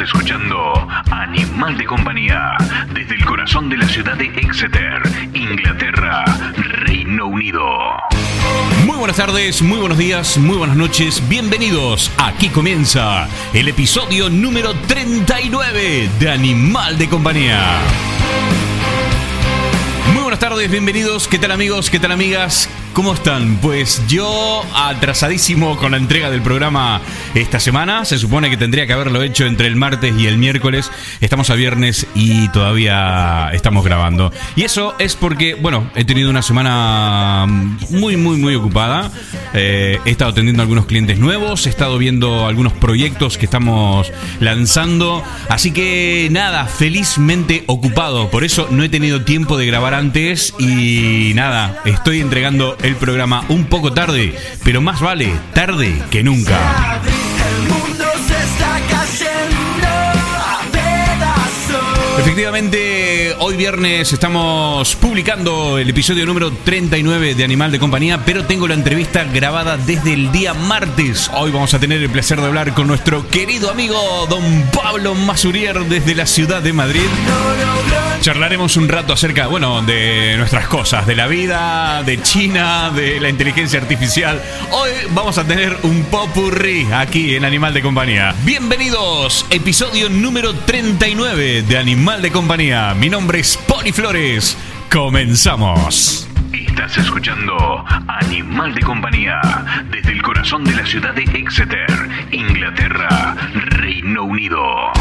Escuchando Animal de Compañía desde el corazón de la ciudad de Exeter, Inglaterra, Reino Unido. Muy buenas tardes, muy buenos días, muy buenas noches, bienvenidos. Aquí comienza el episodio número 39 de Animal de Compañía. Muy buenas tardes, bienvenidos. ¿Qué tal amigos? ¿Qué tal amigas? ¿Cómo están? Pues yo atrasadísimo con la entrega del programa esta semana. Se supone que tendría que haberlo hecho entre el martes y el miércoles. Estamos a viernes y todavía estamos grabando. Y eso es porque, bueno, he tenido una semana muy, muy, muy ocupada. Eh, he estado atendiendo a algunos clientes nuevos. He estado viendo algunos proyectos que estamos lanzando. Así que nada, felizmente ocupado. Por eso no he tenido tiempo de grabar antes. Y nada, estoy entregando el programa un poco tarde, pero más vale tarde que nunca. Efectivamente, hoy viernes estamos publicando el episodio número 39 de Animal de Compañía, pero tengo la entrevista grabada desde el día martes. Hoy vamos a tener el placer de hablar con nuestro querido amigo don Pablo Masurier desde la ciudad de Madrid. Charlaremos un rato acerca, bueno, de nuestras cosas, de la vida, de China, de la inteligencia artificial. Hoy vamos a tener un popurrí aquí en Animal de Compañía. Bienvenidos, episodio número 39 de Animal de Compañía. Mi nombre es Pony Flores. Comenzamos. Estás escuchando Animal de Compañía desde el corazón de la ciudad de Exeter, Inglaterra, Reino Unido.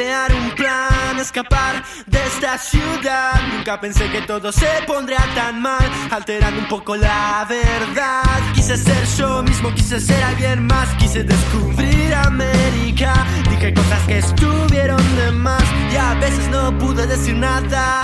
Idear un plan, escapar de esta ciudad. Nunca pensé que todo se pondría tan mal, alterando un poco la verdad. Quise ser yo mismo, quise ser alguien más, quise descubrir América. Dije cosas que estuvieron de más y a veces no pude decir nada.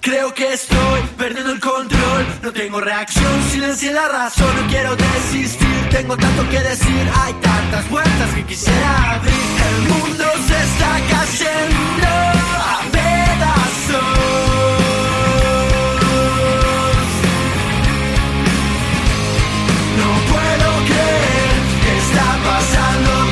Creo que estoy perdiendo el control, no tengo reacción, silencio la razón, no quiero desistir, tengo tanto que decir, hay tantas vueltas que quisiera abrir, el mundo se está cayendo a pedazos. No puedo creer que está pasando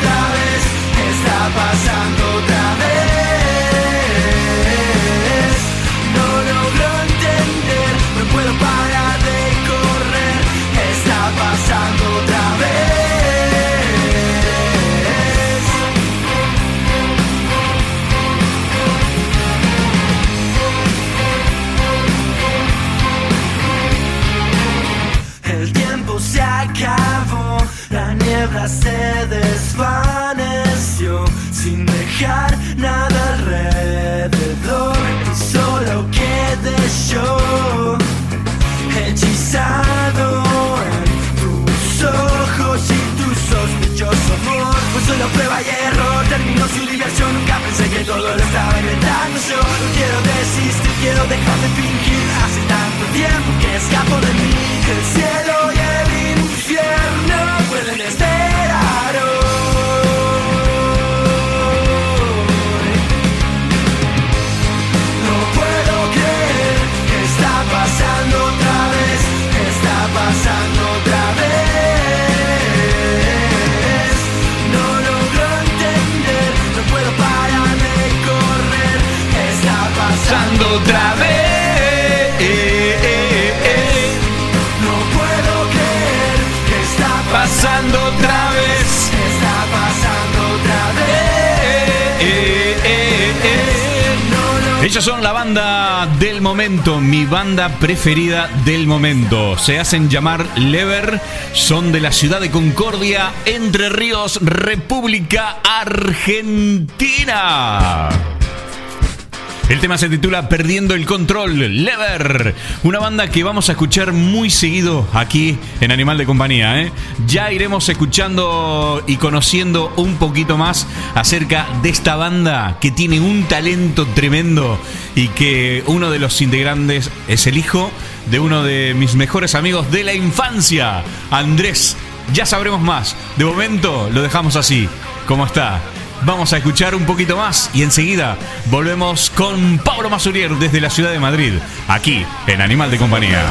banda preferida del momento. Se hacen llamar Lever, son de la ciudad de Concordia, Entre Ríos, República Argentina. El tema se titula Perdiendo el Control, Lever. Una banda que vamos a escuchar muy seguido aquí en Animal de Compañía. ¿eh? Ya iremos escuchando y conociendo un poquito más acerca de esta banda que tiene un talento tremendo y que uno de los integrantes es el hijo de uno de mis mejores amigos de la infancia, Andrés. Ya sabremos más. De momento lo dejamos así, como está. Vamos a escuchar un poquito más y enseguida volvemos con Pablo Masurier desde la ciudad de Madrid, aquí en Animal de Compañía.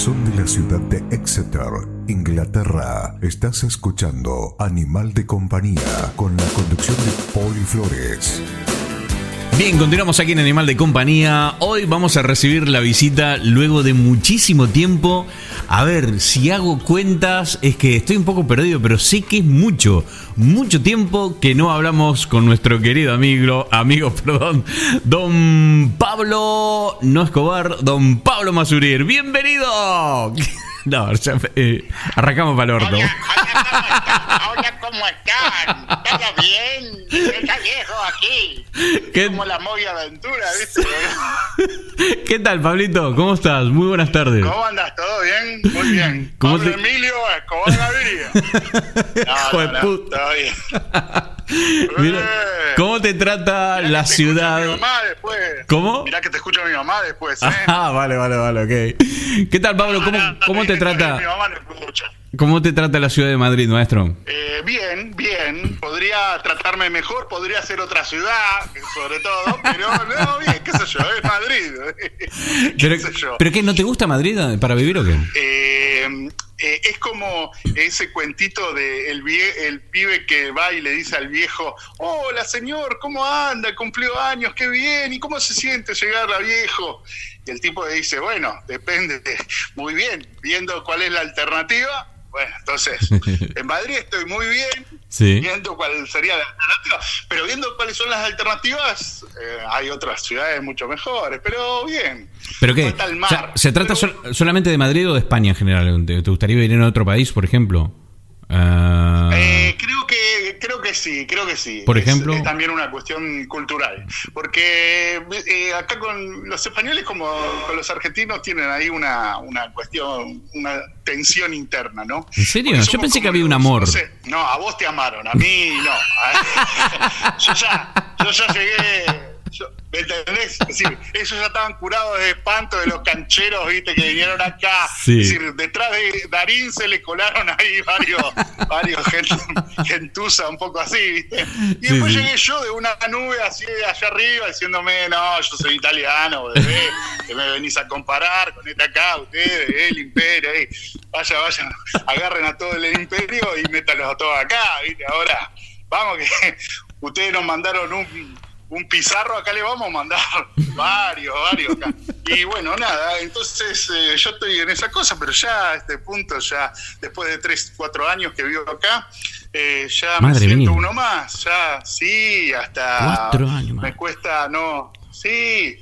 Corazón de la ciudad de Exeter, Inglaterra, estás escuchando Animal de Compañía con la conducción de Poli Flores. Bien, continuamos aquí en Animal de Compañía. Hoy vamos a recibir la visita luego de muchísimo tiempo. A ver, si hago cuentas, es que estoy un poco perdido, pero sé que es mucho, mucho tiempo que no hablamos con nuestro querido amigo, amigo, perdón, don Pablo, no Escobar, don Pablo Masurier. ¡Bienvenido! No, ya, eh, arrancamos para el orto. Hola, ¿cómo están? ¿Todo bien? Está viejo aquí. ¿Qué? Como la movia aventura, ¿viste? ¿Qué tal, Pablito? ¿Cómo estás? Muy buenas tardes. ¿Cómo andas? ¿Todo bien? Muy bien. ¿Cómo Pablo te... Emilio Escobar Gaviria. No, no, no, todo bien. Mira, ¿Cómo te trata la ciudad? Mi mamá después. ¿Cómo? Mirá que te escucha mi mamá después. ¿eh? Ah, vale, vale, vale, ok. ¿Qué tal, Pablo? ¿Cómo, cómo te trata? Mi mamá escucha. ¿Cómo te trata la ciudad de Madrid, maestro? Eh, bien, bien. Podría tratarme mejor, podría ser otra ciudad, sobre todo, pero no, bien, qué sé yo, es Madrid. pero, sé yo? ¿Pero qué, no te gusta Madrid para vivir o qué? Eh, eh, es como ese cuentito de el, el pibe que va y le dice al viejo, hola señor, ¿cómo anda? Cumplió años, qué bien, ¿y cómo se siente llegar a viejo? Y el tipo le dice, bueno, depende, muy bien, viendo cuál es la alternativa, bueno, entonces, en Madrid estoy muy bien, viendo cuál sería la alternativa, pero viendo cuáles son las alternativas, eh, hay otras ciudades mucho mejores, pero bien. ¿Pero qué? ¿Se trata solamente de Madrid o de España en general? ¿Te gustaría vivir en otro país, por ejemplo? Ah. Eh, creo que sí, creo que sí. Por ejemplo, es, también una cuestión cultural, porque eh, acá con los españoles como con los argentinos tienen ahí una, una cuestión, una tensión interna, ¿no? ¿En serio? Yo pensé que había un amor. No, no, a vos te amaron, a mí no. yo ya, yo ya llegué ¿Me entendés? Es decir, ellos ya estaban curados de espanto de los cancheros, viste, que vinieron acá. Es decir, detrás de Darín se le colaron ahí varios, varios gentuza, un poco así, viste. Y después llegué yo de una nube así de allá arriba diciéndome, no, yo soy italiano, bebé, que me venís a comparar con esta acá, ustedes, el imperio, ahí. Vaya, vayan, agarren a todo el imperio y métalos a todos acá, viste. Ahora, vamos que ustedes nos mandaron un un pizarro, acá le vamos a mandar varios, varios acá. Y bueno, nada, entonces eh, yo estoy en esa cosa, pero ya a este punto, ya después de tres, cuatro años que vivo acá, eh, ya me siento uno más, ya, sí, hasta cuatro años me cuesta, no, Sí,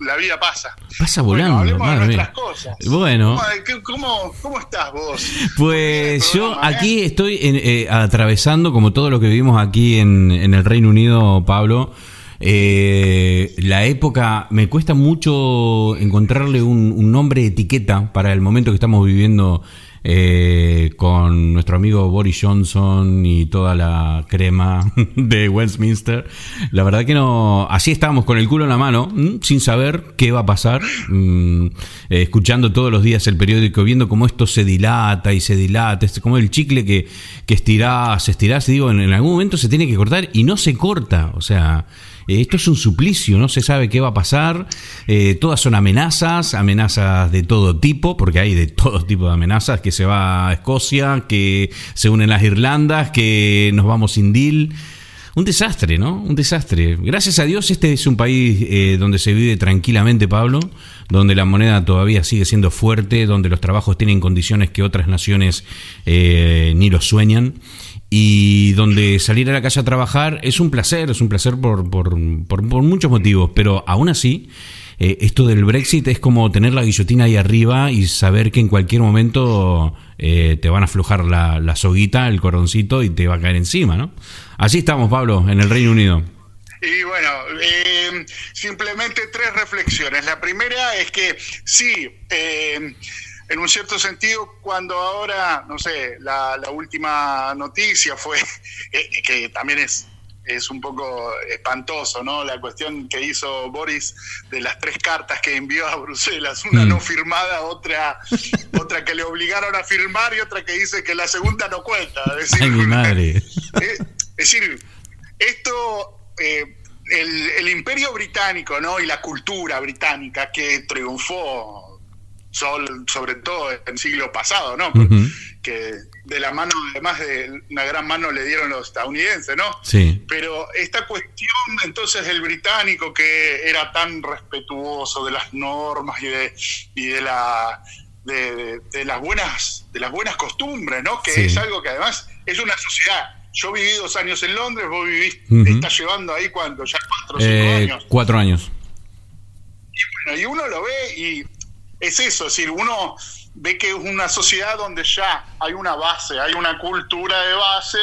la vida pasa. Pasa volando. Bueno, hablemos de cosas. Bueno. ¿Cómo, cómo, estás vos? Pues yo aquí estoy eh, atravesando, como todo lo que vivimos aquí en, en el Reino Unido, Pablo, eh, la época, me cuesta mucho encontrarle un, nombre etiqueta para el momento que estamos viviendo eh, con nuestro amigo Boris Johnson y toda la crema de Westminster. La verdad que no, así estábamos con el culo en la mano, sin saber qué va a pasar, mm, eh, escuchando todos los días el periódico, viendo cómo esto se dilata y se dilata, es como el chicle que, que estirás, estirás, digo, en algún momento se tiene que cortar y no se corta, o sea... Eh, esto es un suplicio, no se sabe qué va a pasar. Eh, todas son amenazas, amenazas de todo tipo, porque hay de todo tipo de amenazas, que se va a Escocia, que se unen las Irlandas, que nos vamos sin deal. Un desastre, ¿no? Un desastre. Gracias a Dios este es un país eh, donde se vive tranquilamente, Pablo, donde la moneda todavía sigue siendo fuerte, donde los trabajos tienen condiciones que otras naciones ni los sueñan y donde salir a la calle a trabajar es un placer, es un placer por, por, por, muchos motivos, pero aún así, eh, esto del Brexit es como tener la guillotina ahí arriba y saber que en cualquier momento eh, te van a aflojar la, la soguita, el coroncito y te va a caer encima, ¿no? Así estamos, Pablo, en el Reino Unido. Y bueno, eh, simplemente tres reflexiones. La primera es que sí, eh, en un cierto sentido, cuando ahora, no sé, la, la última noticia fue, eh, que también es es un poco espantoso, ¿no? La cuestión que hizo Boris de las tres cartas que envió a Bruselas, una Mm. no firmada, otra, otra que le obligaron a firmar y otra que dice que la segunda no cuenta. Es decir, Ay, mi madre. eh, es decir, esto, eh, el, el imperio británico, ¿no? Y la cultura británica que triunfó sobre todo en el siglo pasado, ¿no? Que de la mano, además de una gran mano le dieron los estadounidenses, ¿no? Sí. Pero esta cuestión entonces del británico que era tan respetuoso de las normas y de, y de la de, de- de las buenas de las buenas costumbres, ¿no? Que Sí. es algo que además es una sociedad. Yo viví dos años en Londres, vos vivís, Ujú. estás llevando ahí cuando ya cuatro o cinco Eh, años. cuatro años. Bueno, y uno lo ve y es eso, es decir, uno ve que es una sociedad donde ya hay una base, hay una cultura de base,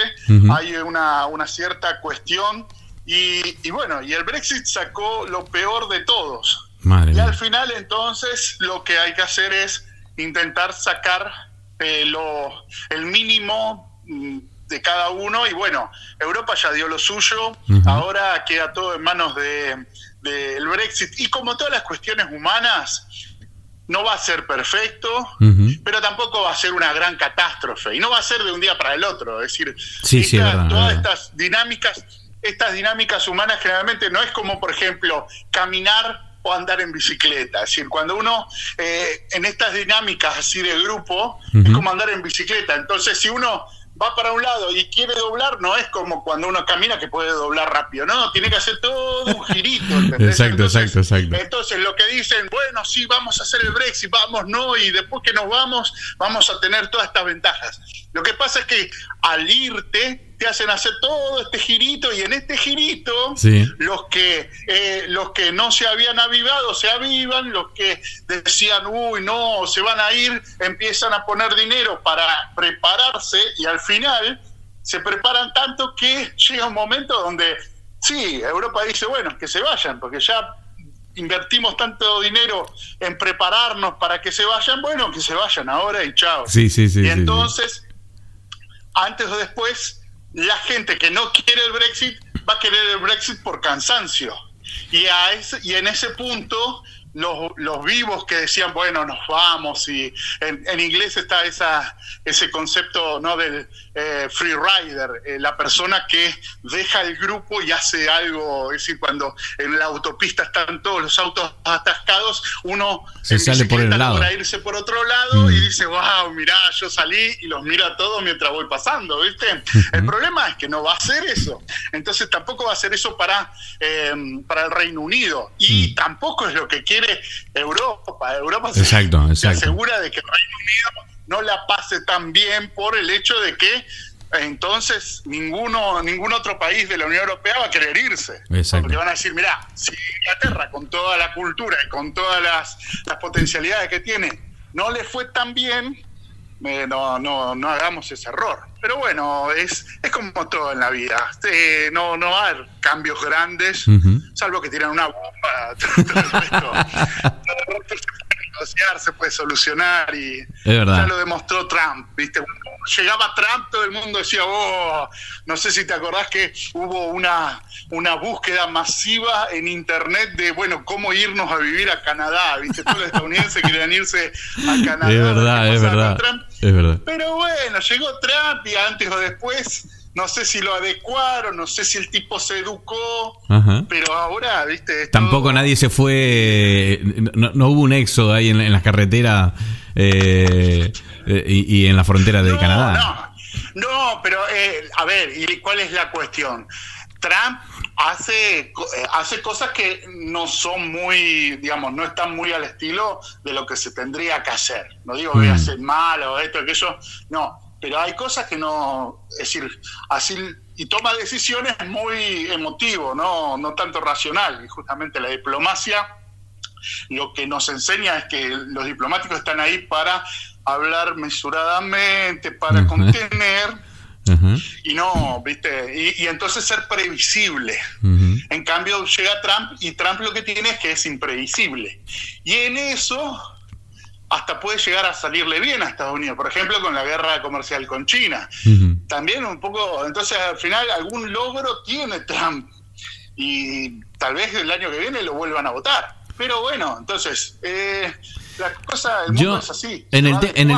hay una, una cierta cuestión y, y bueno, y el Brexit sacó lo peor de todos. Madre Y al final entonces lo que hay que hacer es intentar sacar eh, lo, el mínimo mm, de cada uno y bueno, Europa ya dio lo suyo, ahora queda todo en manos de del Brexit. Y como todas las cuestiones humanas no va a ser perfecto, pero tampoco va a ser una gran catástrofe y no va a ser de un día para el otro, es decir, Sí, sí, es esta- verdad, todas verdad. estas dinámicas, estas dinámicas humanas generalmente no es como, por ejemplo, caminar o andar en bicicleta. Es decir, cuando uno eh, en estas dinámicas así de grupo, es como andar en bicicleta. Entonces, si uno va para un lado y quiere doblar, no es como cuando uno camina que puede doblar rápido, no, tiene que hacer todo un girito. ¿entendés? Exacto, exacto, exacto. Entonces, lo que dicen, bueno, sí, vamos a hacer el Brexit, vamos, no, y después que nos vamos, vamos a tener todas estas ventajas. Lo que pasa es que al irte, te hacen hacer todo este girito, y en este girito, Sí. los que eh, los que no se habían avivado se avivan, los que decían, uy, no, se van a ir, empiezan a poner dinero para prepararse, y al final se preparan tanto que llega un momento donde, sí, Europa dice, bueno, que se vayan, porque ya invertimos tanto dinero en prepararnos para que se vayan, bueno, que se vayan ahora y chao. Sí, sí, sí, Y entonces, antes o después, la gente que no quiere el Brexit va a querer el Brexit por cansancio. Y, a ese, y en ese punto, los, los vivos que decían, bueno, nos vamos, y en, en inglés está esa, ese concepto no del eh, free rider, eh, la persona que deja el grupo y hace algo, es decir, cuando en la autopista están todos los autos atascados, uno Se sale por el lado. logra irse por otro lado Mm. y dice, wow, mirá, yo salí y los miro a todos mientras voy pasando, ¿viste? El problema es que no va a hacer eso. Entonces tampoco va a hacer eso para, eh, para el Reino Unido. Y Mm. tampoco es lo que quiere Europa. Europa se- Exacto, se exacto. asegura de que el Reino Unido no la pase tan bien por el hecho de que entonces ninguno ningún otro país de la Unión Europea va a querer irse. Exacto. Porque van a decir, mira, si Inglaterra con toda la cultura y con todas las, las potencialidades que tiene no le fue tan bien, eh, no, no, no hagamos ese error. Pero bueno, es, es como todo en la vida. Eh, no, no haber cambios grandes, salvo que tiran una bomba. Todo todo se puede negociar, se puede solucionar y Es verdad. ya lo demostró Trump. ¿viste? Cuando llegaba Trump, todo el mundo decía, oh, no sé si te acordás que hubo una, una búsqueda masiva en internet de, bueno, cómo irnos a vivir a Canadá. ¿viste? Todos los estadounidenses querían irse a Canadá. Es verdad, es verdad. Es verdad. Pero bueno, llegó Trump y antes o después, no sé si lo adecuaron, no sé si el tipo se educó, Ajá. pero ahora, viste, Tampoco todo- nadie se fue, no, no hubo un éxodo ahí en, en las carreteras eh, eh, y, y en la frontera de no, Canadá. No, no, pero eh, a ver, ¿y cuál es la cuestión? Trump hace, eh, hace cosas que no son muy, digamos, no están muy al estilo de lo que se tendría que hacer. No digo que Mm. hace mal o esto, aquello, no. Pero hay cosas que no, es decir, así, y toma decisiones muy emotivo, no, no tanto racional. Y justamente la diplomacia lo que nos enseña es que los diplomáticos están ahí para hablar mesuradamente, para contener y no, viste, y, y entonces ser previsible. En cambio, llega Trump y Trump lo que tiene es que es impredecible. Y en eso hasta puede llegar a salirle bien a Estados Unidos, por ejemplo, con la guerra comercial con China. También un poco, entonces al final algún logro tiene Trump y tal vez el año que viene lo vuelvan a votar. Pero bueno, entonces, eh, la cosa, el mundo es así. En el, en,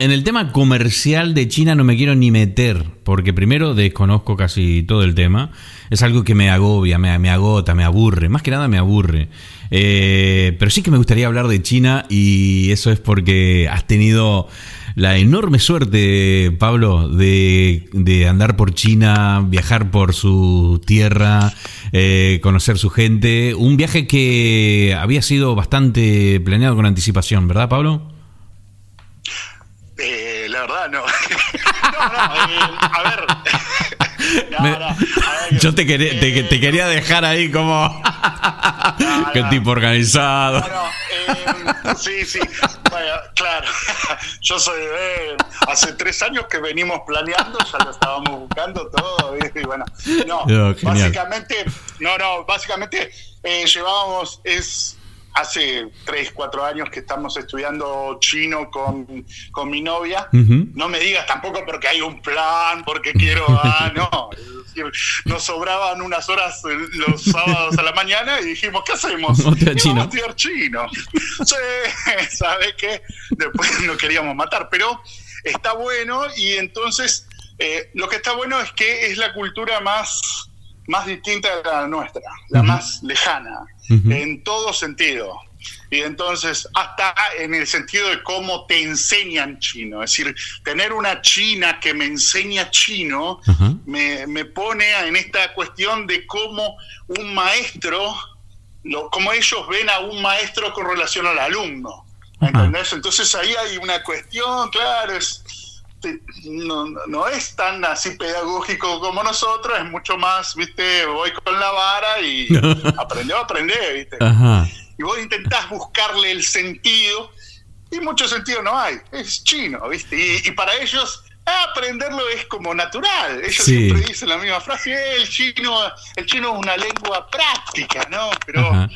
en el tema comercial de China no me quiero ni meter, porque primero desconozco casi todo el tema. Es algo que me agobia, me, me agota, me aburre. Más que nada me aburre. Eh, pero sí que me gustaría hablar de China y eso es porque has tenido la enorme suerte, Pablo, de, andar por China, viajar por su tierra, eh, conocer su gente. Un viaje que había sido bastante planeado con anticipación, ¿verdad, Pablo? Eh, la verdad, no. no, no, a ver. Yo te quería, te, quería dejar ahí como. Qué tipo organizado. Eh, sí, sí. claro. Yo soy de. Hace tres años que venimos planeando, ya lo estábamos buscando todo. Y bueno, no. Oh, básicamente, no, no, básicamente eh, llevábamos. Es hace 3, 4 años que estamos estudiando chino con, mi novia. No me digas tampoco porque hay un plan, porque quiero, ah, no. nos sobraban unas horas los sábados a la mañana y dijimos, ¿qué hacemos? Vamos a estudiar chino. sí, ¿sabes qué? Después nos queríamos matar, pero está bueno y entonces eh, lo que está bueno es que es la cultura más más distinta de la nuestra, la más lejana, en todo sentido. Y entonces, hasta en el sentido de cómo te enseñan chino. Es decir, tener una china que me enseña chino me, me, pone en esta cuestión de cómo un maestro, lo, cómo ellos ven a un maestro con relación al alumno. ¿Entendés? Entonces ahí hay una cuestión, claro, es, no, no es tan así pedagógico como nosotros, es mucho más, viste, voy con la vara y aprendió a aprender, viste. Y vos intentás buscarle el sentido, y mucho sentido no hay, es chino, viste. Y, y para ellos aprenderlo es como natural. Ellos siempre dicen la misma frase, eh, el chino, el chino es una lengua práctica, ¿no? Pero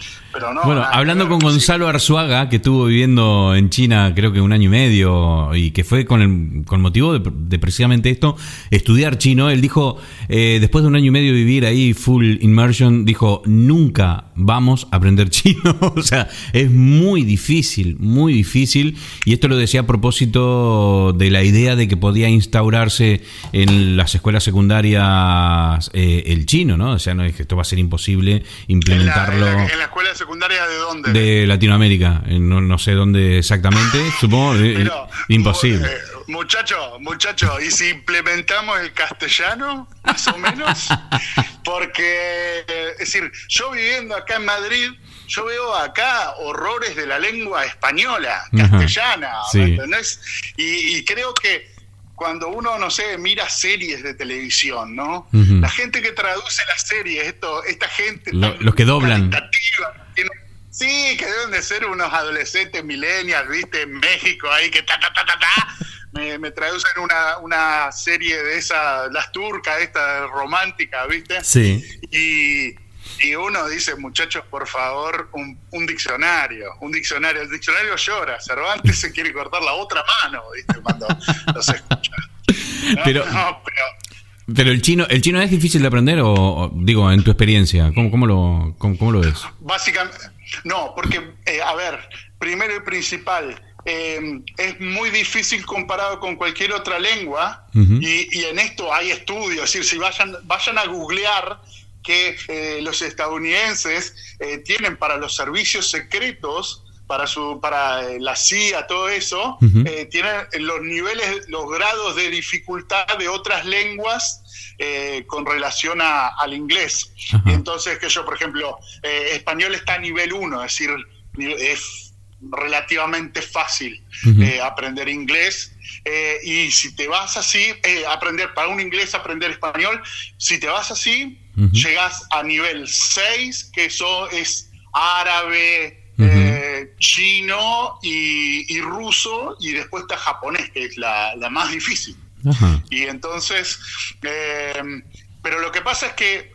bueno, hablando con Gonzalo Arzuaga, que estuvo viviendo en China creo que un año y medio y que fue con el con motivo de, precisamente esto, estudiar chino, él dijo, eh, después de un año y medio vivir ahí full immersion, dijo, nunca vamos a aprender chino. o sea, es muy difícil, muy difícil. Y esto lo decía a propósito de la idea de que podía instaurarse en las escuelas secundarias eh, el chino, ¿no? O sea, no es que esto va a ser imposible implementarlo. En la, escuela secundaria de dónde? De Latinoamérica, no, no sé dónde exactamente, supongo, eh, imposible. Eh, muchacho, muchacho, ¿y si implementamos el castellano, más o menos? Porque, es decir, yo viviendo acá en Madrid, yo veo acá horrores de la lengua española, castellana, entendés? y creo que cuando uno, no sé, mira series de televisión, ¿no? La gente que traduce las series, esto, esta gente... los que doblan. Sí, que deben de ser unos adolescentes millennials, ¿viste? En México, ahí que ta, ta, ta, ta, ta. Me, traducen una, una serie de esas, las turcas, esta romántica, ¿viste? Sí. Y y uno dice, muchachos, por favor, un, diccionario, un diccionario. El diccionario llora, Cervantes se quiere cortar la otra mano, ¿viste? Cuando los escucha. pero, pero, el chino, ¿el chino es difícil de aprender o, digo, en tu experiencia? ¿Cómo, cómo, lo, cómo, lo ves? Básicamente, no, porque, eh, a ver, primero y principal, eh, es muy difícil comparado con cualquier otra lengua y, y, en esto hay estudios, es decir, si vayan, vayan a googlear que eh, los estadounidenses eh, tienen para los servicios secretos, para, su, para eh, la CIA, todo eso, tienen los niveles, los grados de dificultad de otras lenguas con relación al inglés. entonces, que yo, por ejemplo, español está a nivel 1, es decir, es relativamente fácil aprender inglés. y si te vas así, aprender para un inglés, aprender español, si te vas así, llegas a nivel 6, que eso es árabe, eh, chino y, ruso, y después está japonés, que es la, más difícil. Y entonces, eh, pero lo que pasa es que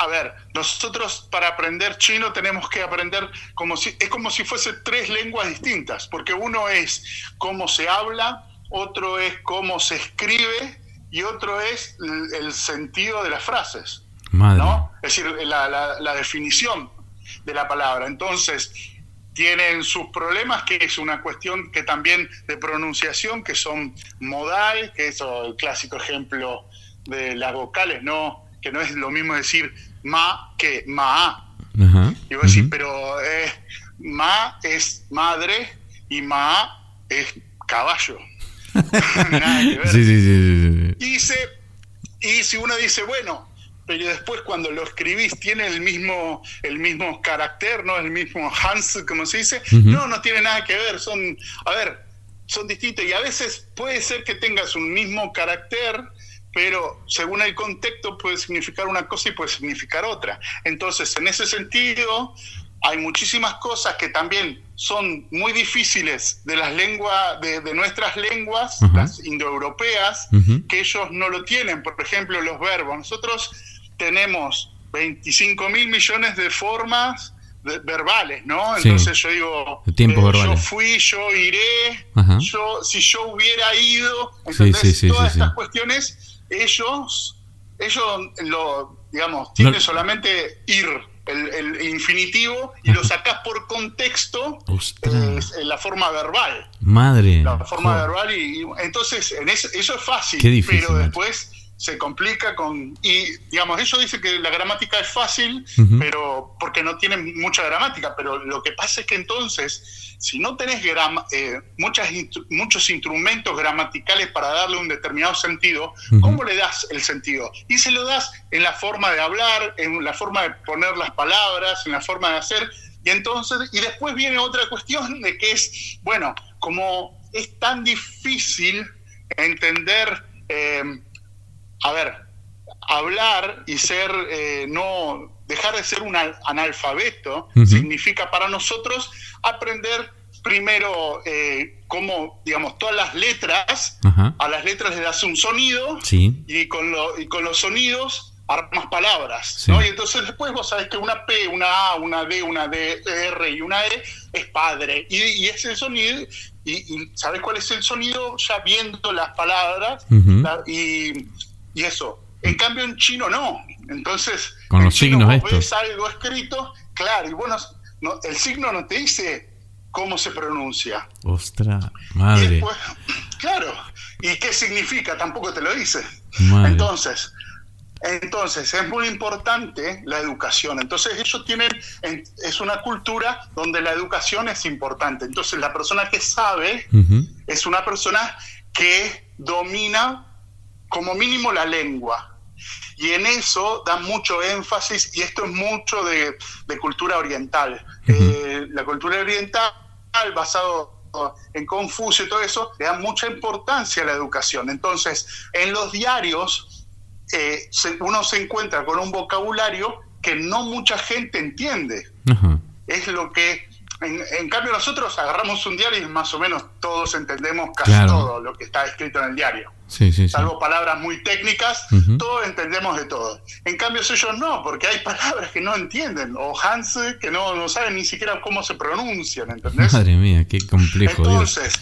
a ver, nosotros para aprender chino tenemos que aprender como si, es como si fuese tres lenguas distintas, porque uno es cómo se habla, otro es cómo se escribe y otro es el, el sentido de las frases, Madre. ¿no? Es decir, la, la- la definición de la palabra. Entonces, tienen sus problemas, que es una cuestión que también de pronunciación, que son modal, que es el clásico ejemplo de las vocales, no, que no es lo mismo decir ma que ma. Ajá. Y vos decís, Ujú. pero eh, ma es madre y ma es caballo. Nada que ver. Sí, sí, sí. Y, y si uno dice, bueno, pero después cuando lo escribís tiene el mismo, el mismo carácter, ¿no? El mismo Hans, como se dice. No, no tiene nada que ver. Son, a ver, son distintos. Y a veces puede ser que tengas un mismo carácter, pero según el contexto puede significar una cosa y puede significar otra. Entonces, en ese sentido, hay muchísimas cosas que también son muy difíciles de las lenguas, de, de nuestras lenguas, las indoeuropeas, Ujú. que ellos no lo tienen. Por ejemplo, los verbos. Nosotros tenemos 25 mil millones de formas de- verbales, ¿no? Sí. Entonces yo digo, De tiempos yo fui, yo iré, Ajá. yo si yo hubiera ido, Sí, ¿entendés? sí, sí, Todas estas cuestiones, ellos, ellos lo, digamos, tienen No- solamente ir, el, el infinitivo, y lo sacás por contexto Ostras. eh, en la forma verbal Madre. la forma verbal y, y entonces en ese- eso es fácil, Qué difícil, pero después se complica con y digamos ellos dicen que la gramática es fácil, pero porque no tienen mucha gramática, pero lo que pasa es que entonces si no tenés gram- eh, muchas muchos instrumentos gramaticales para darle un determinado sentido, Ujú. ¿cómo le das el sentido? Y se lo das en la forma de hablar, en la forma de poner las palabras, en la forma de hacer. Y entonces, y después viene otra cuestión de que es, bueno, como es tan difícil entender, eh, a ver, hablar y ser, eh, no, dejar de ser un al- analfabeto, significa para nosotros aprender primero eh, cómo, digamos, todas las letras, a las letras les das un sonido, Sí. y con, lo- y con los sonidos armas palabras, Sí. ¿no? Y entonces después vos sabés que una P, una A, una D, una D, R y una E es padre. Y, y ese sonido, y, y ¿sabés cuál es el sonido? Ya viendo las palabras y, y eso. En cambio en chino no. Entonces, Con en los chino signos vos ves algo escrito, claro, y bueno, no, el signo no te dice cómo se pronuncia. Ostras. Y Madre. después, claro, ¿y qué significa? Tampoco te lo dice. Madre. Entonces, entonces es muy importante la educación. Entonces ellos tienen, en- es una cultura donde la educación es importante. Entonces la persona que sabe es una persona que domina como mínimo la lengua. Y en eso da mucho énfasis, y esto es mucho de, de cultura oriental. Eh, la cultura oriental, basado en Confucio y todo eso, le da mucha importancia a la educación. Entonces, en los diarios, eh, uno se encuentra con un vocabulario que no mucha gente entiende es lo que en, en cambio nosotros agarramos un diario y más o menos todos entendemos casi Claro. todo lo que está escrito en el diario Sí, sí, sí. salvo palabras muy técnicas todos entendemos de todo en cambio ellos no porque hay palabras que no entienden o Hans que no, no saben ni siquiera cómo se pronuncian ¿entendés? Madre mía, qué complejo, Dios. entonces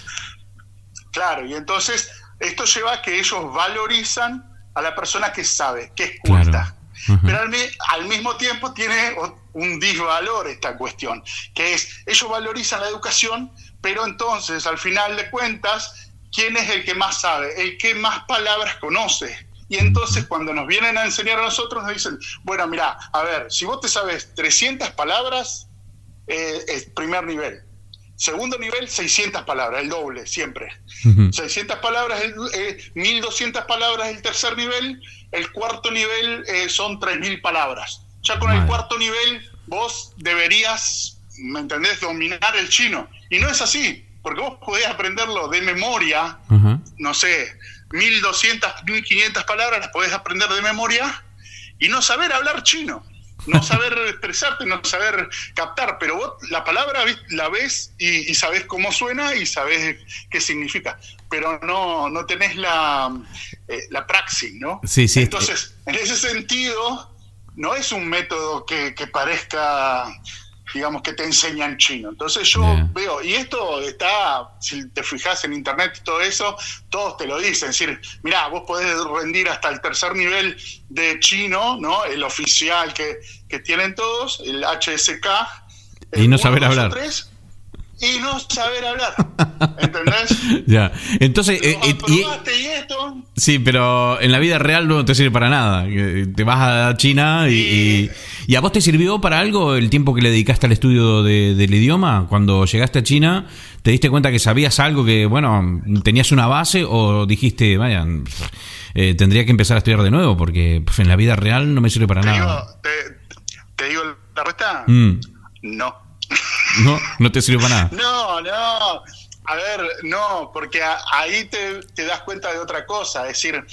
claro y entonces esto lleva a que ellos valorizan a la persona que sabe que es culta Claro. Pero al, al mismo tiempo tiene un disvalor esta cuestión, que es, ellos valorizan la educación, pero entonces al final de cuentas, ¿quién es el que más sabe? El que más palabras conoce. Y entonces cuando nos vienen a enseñar a nosotros nos dicen, bueno, mira, a ver, si vos te sabes 300 palabras, eh, es primer nivel. Segundo nivel, 600 palabras, el doble, siempre. Ujú. 600 palabras, el- eh, 1200 palabras el tercer nivel, el cuarto nivel eh, son 3000 palabras. Ya con el cuarto nivel vos deberías, ¿me entendés?, dominar el chino. Y no es así, porque vos podés aprenderlo de memoria, Ajá. no sé, 1200, 1500 palabras las podés aprender de memoria y no saber hablar chino, no saber expresarte, no saber captar, pero vos la palabra la ves y, y sabés cómo suena y sabés qué significa, pero no, no tenés la, eh, la praxis, ¿no? Sí, sí. Entonces, en ese sentido, no es un método que, que parezca digamos, que te enseñan chino. Entonces yo Yeah. veo, y esto está, si te fijas en internet y todo eso, todos te lo dicen, es decir, mirá, vos podés rendir hasta el tercer nivel de chino, ¿no? El oficial que, que tienen todos, el HSK. Y no saber hablar. Y no saber hablar, ¿entendés? Ya. Entonces, eh, eh, y- y esto, sí, pero en la vida real no te sirve para nada. Que Te vas a China y, y, a vos te sirvió para algo el tiempo que le dedicaste al estudio de- del idioma. Cuando llegaste a China, ¿te diste cuenta que sabías algo que, bueno, tenías una base o dijiste, vaya, eh, tendría que empezar a estudiar de nuevo porque en la vida real no me sirve para te nada? digo, te, te digo la respuesta, Mm, no. No, no te sirve para nada. No, no. A ver, no, porque a- ahí te, te das cuenta de otra cosa. Es decir,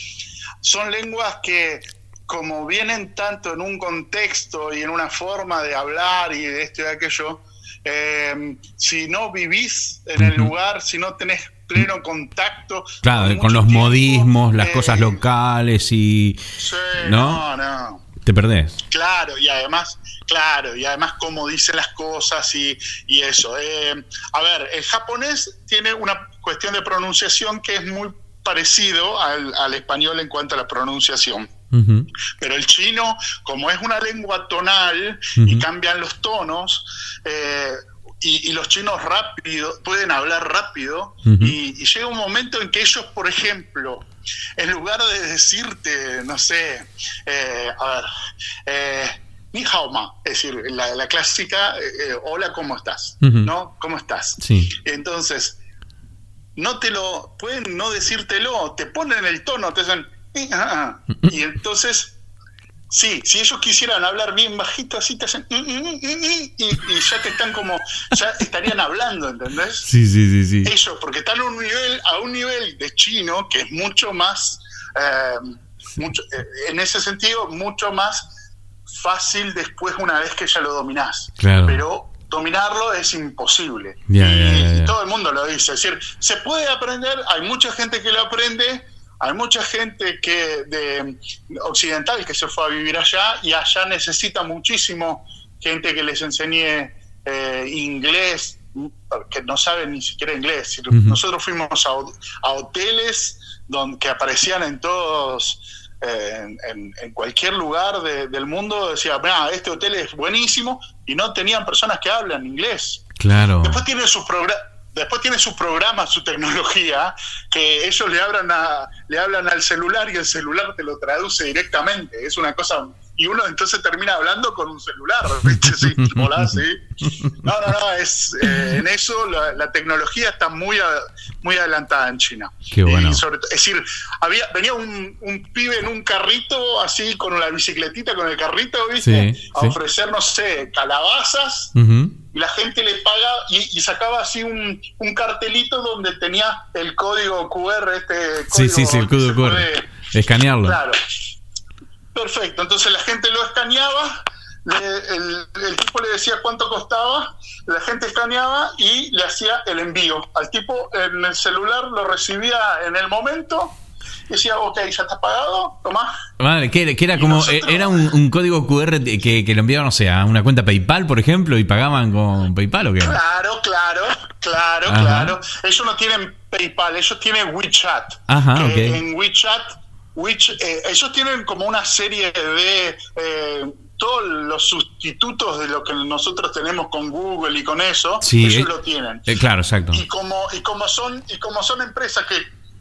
son lenguas que como vienen tanto en un contexto y en una forma de hablar y de esto y de aquello, eh, si no vivís en el lugar, si no tenés pleno contacto. Claro, con los tiempo, modismos, las eh, cosas locales y sí, ¿no? no, no. Te perdés. Claro, y además, claro, y además cómo dice las cosas y, y eso. Eh, a ver, el japonés tiene una cuestión de pronunciación que es muy parecido al, al español en cuanto a la pronunciación. Pero el chino, como es una lengua tonal y cambian los tonos, eh, y, y los chinos rápido pueden hablar rápido, y llega un momento en que ellos, por ejemplo, en lugar de decirte, no sé, eh, a ver, eh, ni es decir, la, la clásica, eh, eh, hola, ¿cómo estás? ¿No? ¿Cómo estás? Sí. Entonces, no te lo, pueden no decírtelo, te ponen el tono, te dicen, "Eh, ah, ah". y entonces, sí, si ellos quisieran hablar bien bajito, así te hacen, "Mm, mm, mm, mm", y, y ya te están como, ya estarían hablando, ¿entendés? Sí, sí, sí, sí. Ellos, porque están a un nivel, a un nivel de chino que es mucho más, eh, mucho, eh, en ese sentido, mucho más fácil después una vez que ya lo dominás. Claro. Pero dominarlo es imposible. Y, y todo el mundo lo dice. Es decir, se puede aprender, hay mucha gente que lo aprende, hay mucha gente que de occidental que se fue a vivir allá y allá necesita muchísimo gente que les enseñe eh, inglés, que no saben ni siquiera inglés. Nosotros fuimos a, ho- a hoteles donde, que aparecían en todos, eh, en, en- cualquier lugar de- del mundo, decía, "Mirá, este hotel es buenísimo, y no tenían personas que hablan inglés. Claro. Después tiene sus programas. Después tiene su programa, su tecnología, que ellos le hablan a, le hablan al celular y el celular te lo traduce directamente. Es una cosa. Y uno entonces termina hablando con un celular, ¿viste? Sí, hola, sí. No, no, no, es, eh, en eso la, la tecnología está muy, a- muy adelantada en China. Qué bueno. Y sobre es decir, había, venía un, un pibe en un carrito, así con la bicicletita, con el carrito, ¿viste? Sí, a sí. ofrecer, no sé, calabazas Ujú. y la gente le paga y, y sacaba así un, un cartelito donde tenía el código QR, este Sí, código sí, sí, el que se código QR. puede- Escanearlo. Claro. Perfecto, entonces la gente lo escaneaba, le- el, el tipo le decía cuánto costaba, la gente escaneaba y le hacía el envío. Al tipo en el celular lo recibía en el momento y decía, ok, ya está pagado, tomá. Vale, que, era- que era Y como, nosotros- era un, un código QR que, que lo enviaban, o sea, a una cuenta PayPal, por ejemplo, y pagaban con PayPal o qué? Claro, claro, claro, Ajá. claro. Ellos no tienen PayPal, ellos tienen WeChat. Ajá, que. En WeChat, Wech- eh, ellos tienen como una serie de eh, todos los sustitutos de lo que nosotros tenemos con Google y con eso, Sí, ellos eh, lo tienen. Eh, claro, exacto. Y como y como son y como son empresas que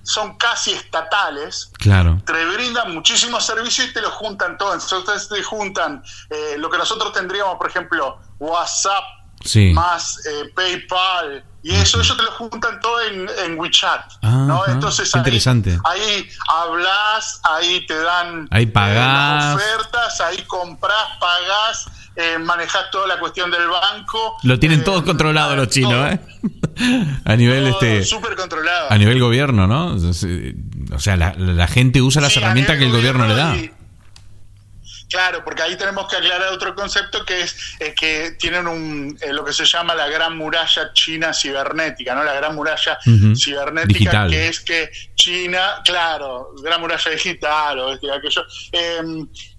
son casi estatales, Claro. te brindan muchísimos servicios y te los juntan todos. Entonces te juntan eh, lo que nosotros tendríamos, por ejemplo, WhatsApp Sí. más eh, PayPal y eso, ellos te lo juntan todo en, en WeChat. Ah, ¿no? Entonces ahí, interesante. ahí hablas, ahí te dan Ahí eh, pagás. ofertas, ahí compras, pagás, eh, manejas toda la cuestión del banco. Lo tienen eh, todos controlados los chinos, todo, ¿eh? a nivel todo este súper controlado. a nivel gobierno, ¿no? O sea, la, la gente usa las Sí, herramientas que el gobierno le da. y- Claro, porque ahí tenemos que aclarar otro concepto que es eh, que tienen un, eh, lo que se llama la gran muralla china cibernética, ¿no? La gran muralla cibernética, Digital. que es que China, claro, gran muralla digital o este aquello, eh,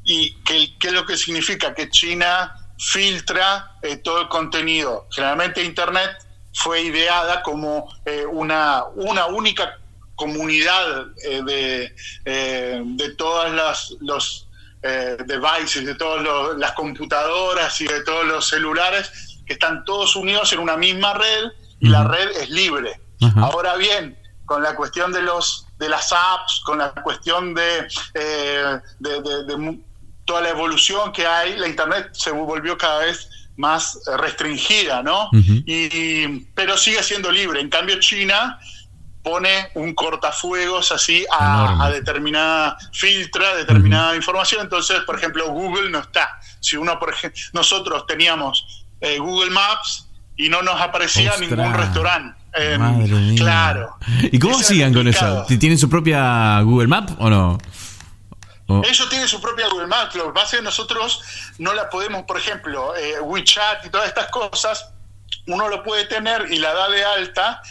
¿Y qué, qué es lo que significa? Que China filtra eh, todo el contenido. Generalmente Internet fue ideada como eh, una, una única comunidad eh, de, eh, de todas las los eh, devices, de todas las computadoras y de todos los celulares que están todos unidos en una misma red y la red es libre. Ahora bien, con la cuestión de los de las apps, con la cuestión de, eh, de- de- de mu- toda la evolución que hay, la internet se volvió cada vez más eh, restringida, ¿no? Y, pero sigue siendo libre. En cambio, China pone un cortafuegos así a, determinada, filtra determinada información. Entonces, por ejemplo, Google no está. Si uno, por ejemplo, nosotros teníamos eh, Google Maps y no nos aparecía Ostras. ningún restaurante. Madre mía. Claro. ¿Y cómo era hacían con eso? ¿Tienen su propia Google Map o no? O- Ellos tienen su propia Google Maps. Lo que pasa es que nosotros no la podemos, por ejemplo, eh, WeChat y todas estas cosas, uno lo puede tener y la da de alta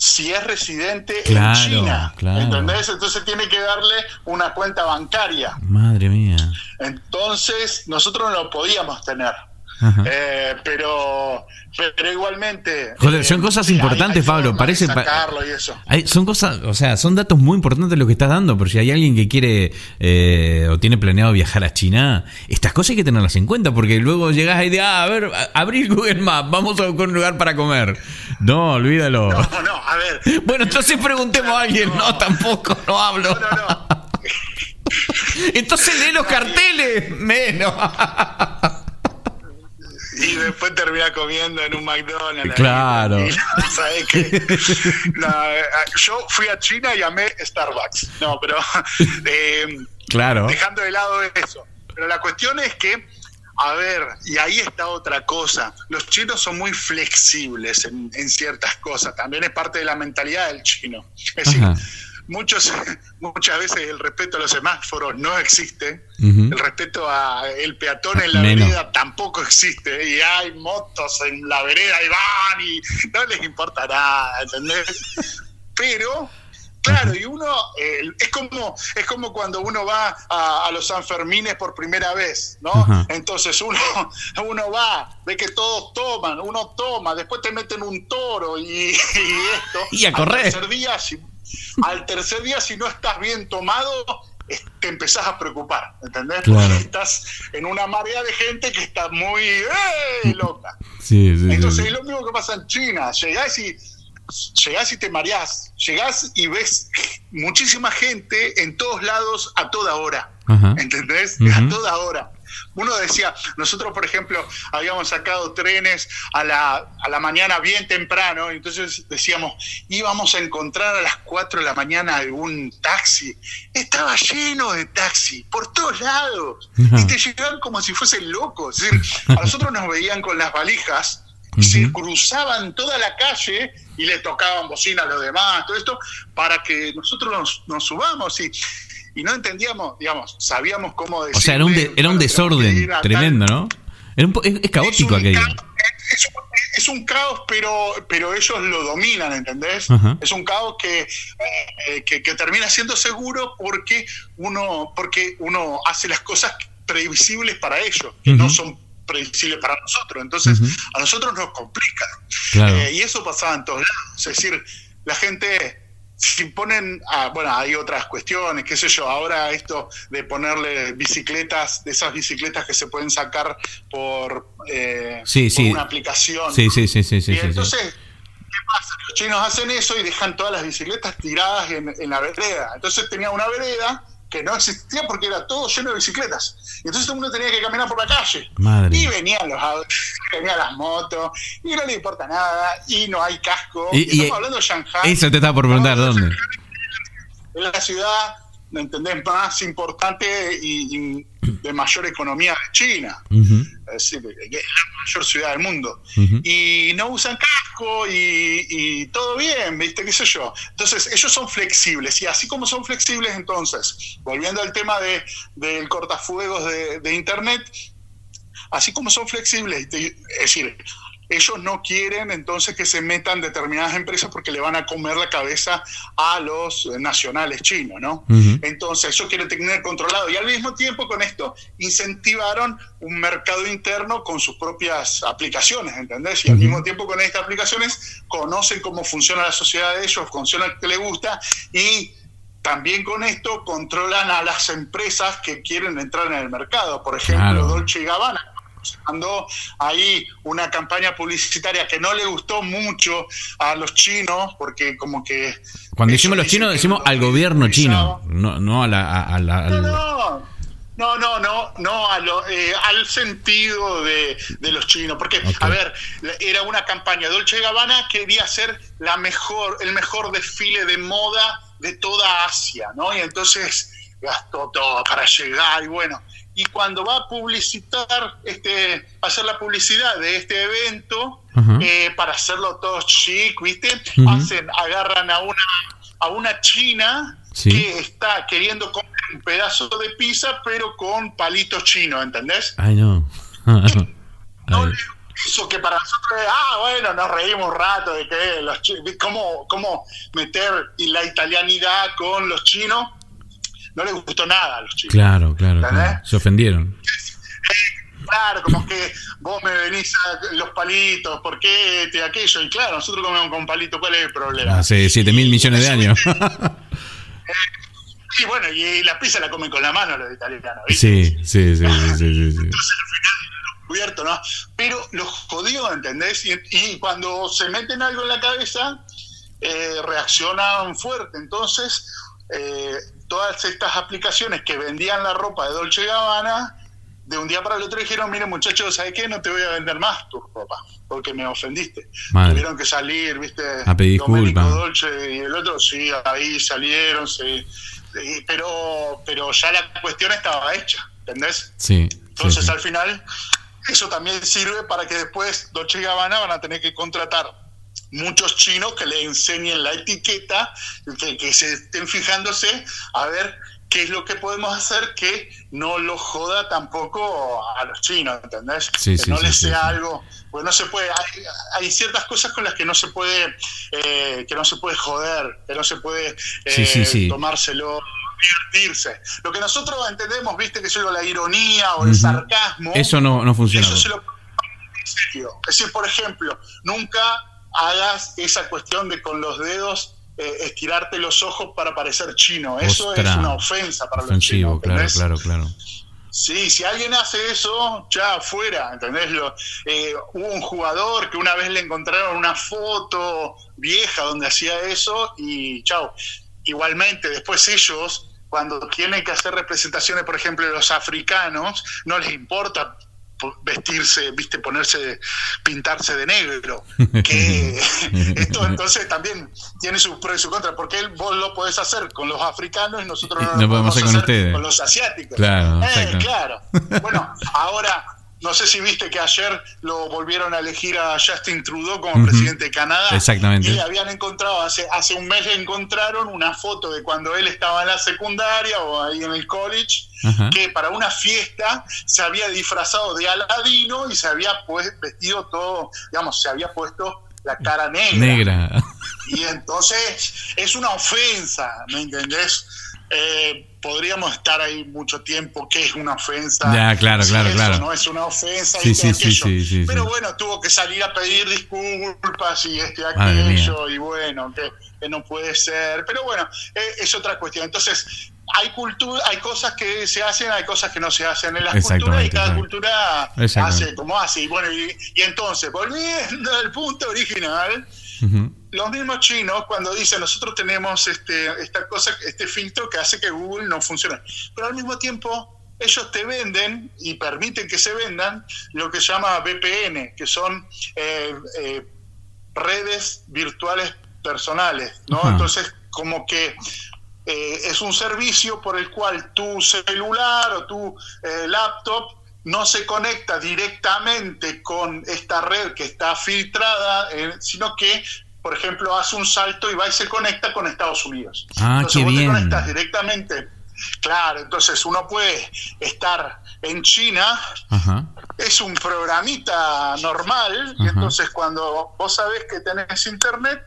si es residente Claro, en China. claro. ¿Entendés? Entonces tiene que darle una cuenta bancaria. Madre mía. Entonces nosotros no lo podíamos tener. Eh, pero, pero igualmente. Joder, eh, son cosas hay- importantes, hay Pablo, parece pa- sacarlo y eso. Hay- son cosas, o sea, son datos muy importantes lo que estás dando, pero si hay alguien que quiere eh, o tiene planeado viajar a China, estas cosas hay que tenerlas en cuenta, porque luego llegas ahí de, ah, a ver, abrir Google Maps, vamos a buscar un lugar para comer. No, olvídalo. No, no, a ver. Bueno, entonces preguntemos a alguien, no, tampoco, no hablo. No, no, no. Entonces lee los carteles, menos. Después termina comiendo en un McDonald's. Claro. Y, ¿sabes qué? No, yo fui a China y amé Starbucks. No, pero eh, Claro. dejando de lado eso. Pero la cuestión es que, a ver, y ahí está otra cosa. Los chinos son muy flexibles en, en ciertas cosas. También es parte de la mentalidad del chino. Es decir. Muchos, muchas veces el respeto a los semáforos no existe. El respeto a el peatón en la vereda tampoco existe. Y hay motos en la vereda y van y no les importa nada, ¿entendés? Pero, claro, y uno, eh, es como es como cuando uno va a, a los Sanfermines por primera vez, ¿no? Ajá. Entonces uno, uno va, ve que todos toman, uno toma, después te meten un toro y, y esto. Y a Al correr. tercer día, si, al tercer día, si no estás bien tomado, te empezás a preocupar, ¿entendés? Claro. Porque estás en una marea de gente que está muy ¡eh! loca. Sí, Entonces sí. es lo mismo que pasa en China. Llegás y, llegás y te mareás. Llegás y ves muchísima gente en todos lados a toda hora. Ajá. ¿Entendés? A toda hora. Uno decía, nosotros por ejemplo habíamos sacado trenes a la, a la mañana bien temprano, entonces decíamos, íbamos a encontrar a las 4 de la mañana algún taxi. Estaba lleno de taxi, por todos lados. Y te llegaban como si fuesen locos. Es decir, a nosotros nos veían con las valijas y se Ujú. cruzaban toda la calle y le tocaban bocina a los demás, todo esto, para que nosotros nos, nos subamos y, y no entendíamos, digamos, sabíamos cómo decir. O sea, era un, de- era un desorden tremendo, ¿no? Era un po- es, es caótico es un, aquello. caos, es, un, es un caos, pero, pero ellos lo dominan, ¿entendés? Es un caos que, eh, que, que termina siendo seguro porque uno, porque uno hace las cosas previsibles para ellos, que no son previsibles para nosotros. Entonces, a nosotros nos complica. Claro. Eh, y eso pasaba en todos lados. Es decir, la gente, si ponen, ah, bueno, hay otras cuestiones, qué sé yo, ahora esto de ponerle bicicletas, de esas bicicletas que se pueden sacar por, eh, Sí, por sí. una aplicación. Sí, sí, sí, sí, sí, y entonces, ¿qué pasa? Los chinos hacen eso y dejan todas las bicicletas tiradas en, en la vereda. Entonces tenía una vereda que no existía porque era todo lleno de bicicletas. Y entonces todo el mundo tenía que caminar por la calle. Madre. Y venían los autos, venían las motos, y no le importa nada, y no hay casco. Y- Y, estamos y- hablando de Shanghai. Eso te estaba por preguntar, ¿dónde? Es la ciudad, ¿me entendés?, más importante y de mayor economía de China. Es decir, que es la mayor ciudad del mundo. Y no usan casco y, y todo bien, ¿viste? ¿Qué sé yo? Entonces, ellos son flexibles. Y así como son flexibles, entonces, volviendo al tema de, del cortafuegos de, de Internet, así como son flexibles, es decir, ellos no quieren entonces que se metan determinadas empresas porque le van a comer la cabeza a los nacionales chinos, ¿no? Entonces, ellos quieren tener controlado y al mismo tiempo con esto incentivaron un mercado interno con sus propias aplicaciones, ¿entendés? Y al mismo tiempo con estas aplicaciones conocen cómo funciona la sociedad de ellos, funciona el que les gusta y también con esto controlan a las empresas que quieren entrar en el mercado. Por ejemplo, Dolce y Gabbana mandó ahí una campaña publicitaria que no le gustó mucho a los chinos, porque como que... Cuando decimos los chinos, decimos al gobierno chino, no, no a la... No, no, no, no, eh, al sentido de, los chinos, porque, a ver, era una campaña. Dolce Gabbana quería hacer la mejor, el mejor desfile de moda de toda Asia, ¿no? Y entonces gastó todo para llegar, y bueno, y cuando va a publicitar, este, hacer la publicidad de este evento, eh, para hacerlo todo chic, ¿viste? Hacen, agarran a una, a una china que está queriendo comer un pedazo de pizza, pero con palitos chinos, ¿entendés? Ay, no. eso que para nosotros ah, bueno, nos reímos un rato de que los cómo, cómo meter la italianidad con los chinos no les gustó nada a los chicos. Claro, claro, Se ofendieron. Claro, como que vos me venís a los palitos, ¿por qué aquello? Y claro, nosotros comemos con palitos, ¿cuál es el problema? Hace 7 mil millones de años. y bueno, y la pizza la comen con la mano los italianos. Sí, sí, sí, sí, sí, Entonces al final cubierto, ¿no? Pero los jodidos, ¿entendés? Y, cuando se meten algo en la cabeza, eh, reaccionan fuerte. Entonces, eh, todas estas aplicaciones que vendían la ropa de Dolce Gabbana, de un día para el otro dijeron, mire muchachos, ¿sabes qué? No te voy a vender más tu ropa, porque me ofendiste. Tuvieron que salir, viste, a pedir. Dolce y el otro, sí, ahí salieron, sí, pero, pero ya la cuestión estaba hecha, ¿entendés? Sí. Entonces al final, eso también sirve para que después Dolce y Gabbana van a tener que contratar muchos chinos que le enseñen la etiqueta, que, que, se estén fijándose a ver qué es lo que podemos hacer que no lo joda tampoco a los chinos, ¿entendés? que no les sea algo, pues no se puede, hay, ciertas cosas con las que no se puede, eh, que no se puede joder, que no se puede eh, tomárselo divertirse. Lo que nosotros entendemos, viste, que es la ironía o el sarcasmo. Eso no, no funciona. Eso se lo en serio. Es decir, por ejemplo, nunca hagas esa cuestión de con los dedos eh, estirarte los ojos para parecer chino. Eso es una ofensa para los chinos. Claro, claro, claro. Sí, si alguien hace eso, ya afuera, ¿entendés? Eh, hubo un jugador que una vez le encontraron una foto vieja donde hacía eso y chao. Igualmente, después ellos, cuando tienen que hacer representaciones, por ejemplo, de los africanos, no les importa vestirse, viste, ponerse, pintarse de negro. Que esto entonces también tiene su pro y su contra, porque él, vos lo podés hacer con los africanos y nosotros no, lo podemos hacer, con, los asiáticos. Claro, eh, claro. Bueno, ahora no sé si viste que ayer lo volvieron a elegir a Justin Trudeau como presidente de Canadá. Exactamente. Y habían encontrado, hace, hace un mes le encontraron una foto de cuando él estaba en la secundaria o ahí en el college, que para una fiesta se había disfrazado de Aladino y se había pues, vestido todo, digamos, se había puesto la cara negra. Negra. Y entonces es una ofensa, ¿me entendés? Eh, podríamos estar ahí mucho tiempo, que es una ofensa. Ya, claro, claro, claro. No es una ofensa. Sí, sí, sí, Pero bueno, tuvo que salir a pedir disculpas y este aquello, y bueno, que, no puede ser. Pero bueno, eh, es otra cuestión. Entonces, hay cultura, hay cosas que se hacen, hay cosas que no se hacen en las culturas y cada cultura hace como hace. Y bueno, y, y entonces, volviendo al punto original, los mismos chinos cuando dicen nosotros tenemos este, esta cosa, este filtro que hace que Google no funcione. Pero al mismo tiempo ellos te venden y permiten que se vendan lo que se llama VPN, que son eh, eh, redes virtuales personales, ¿no? Entonces, como que eh, es un servicio por el cual tu celular o tu laptop no se conecta directamente con esta red que está filtrada, sino que por ejemplo, hace un salto y va y se conecta con Estados Unidos. Ah, Entonces, qué vos bien. te conectas directamente Claro, entonces uno puede estar en China, Ajá. es un programita normal, y entonces cuando vos sabés que tenés internet,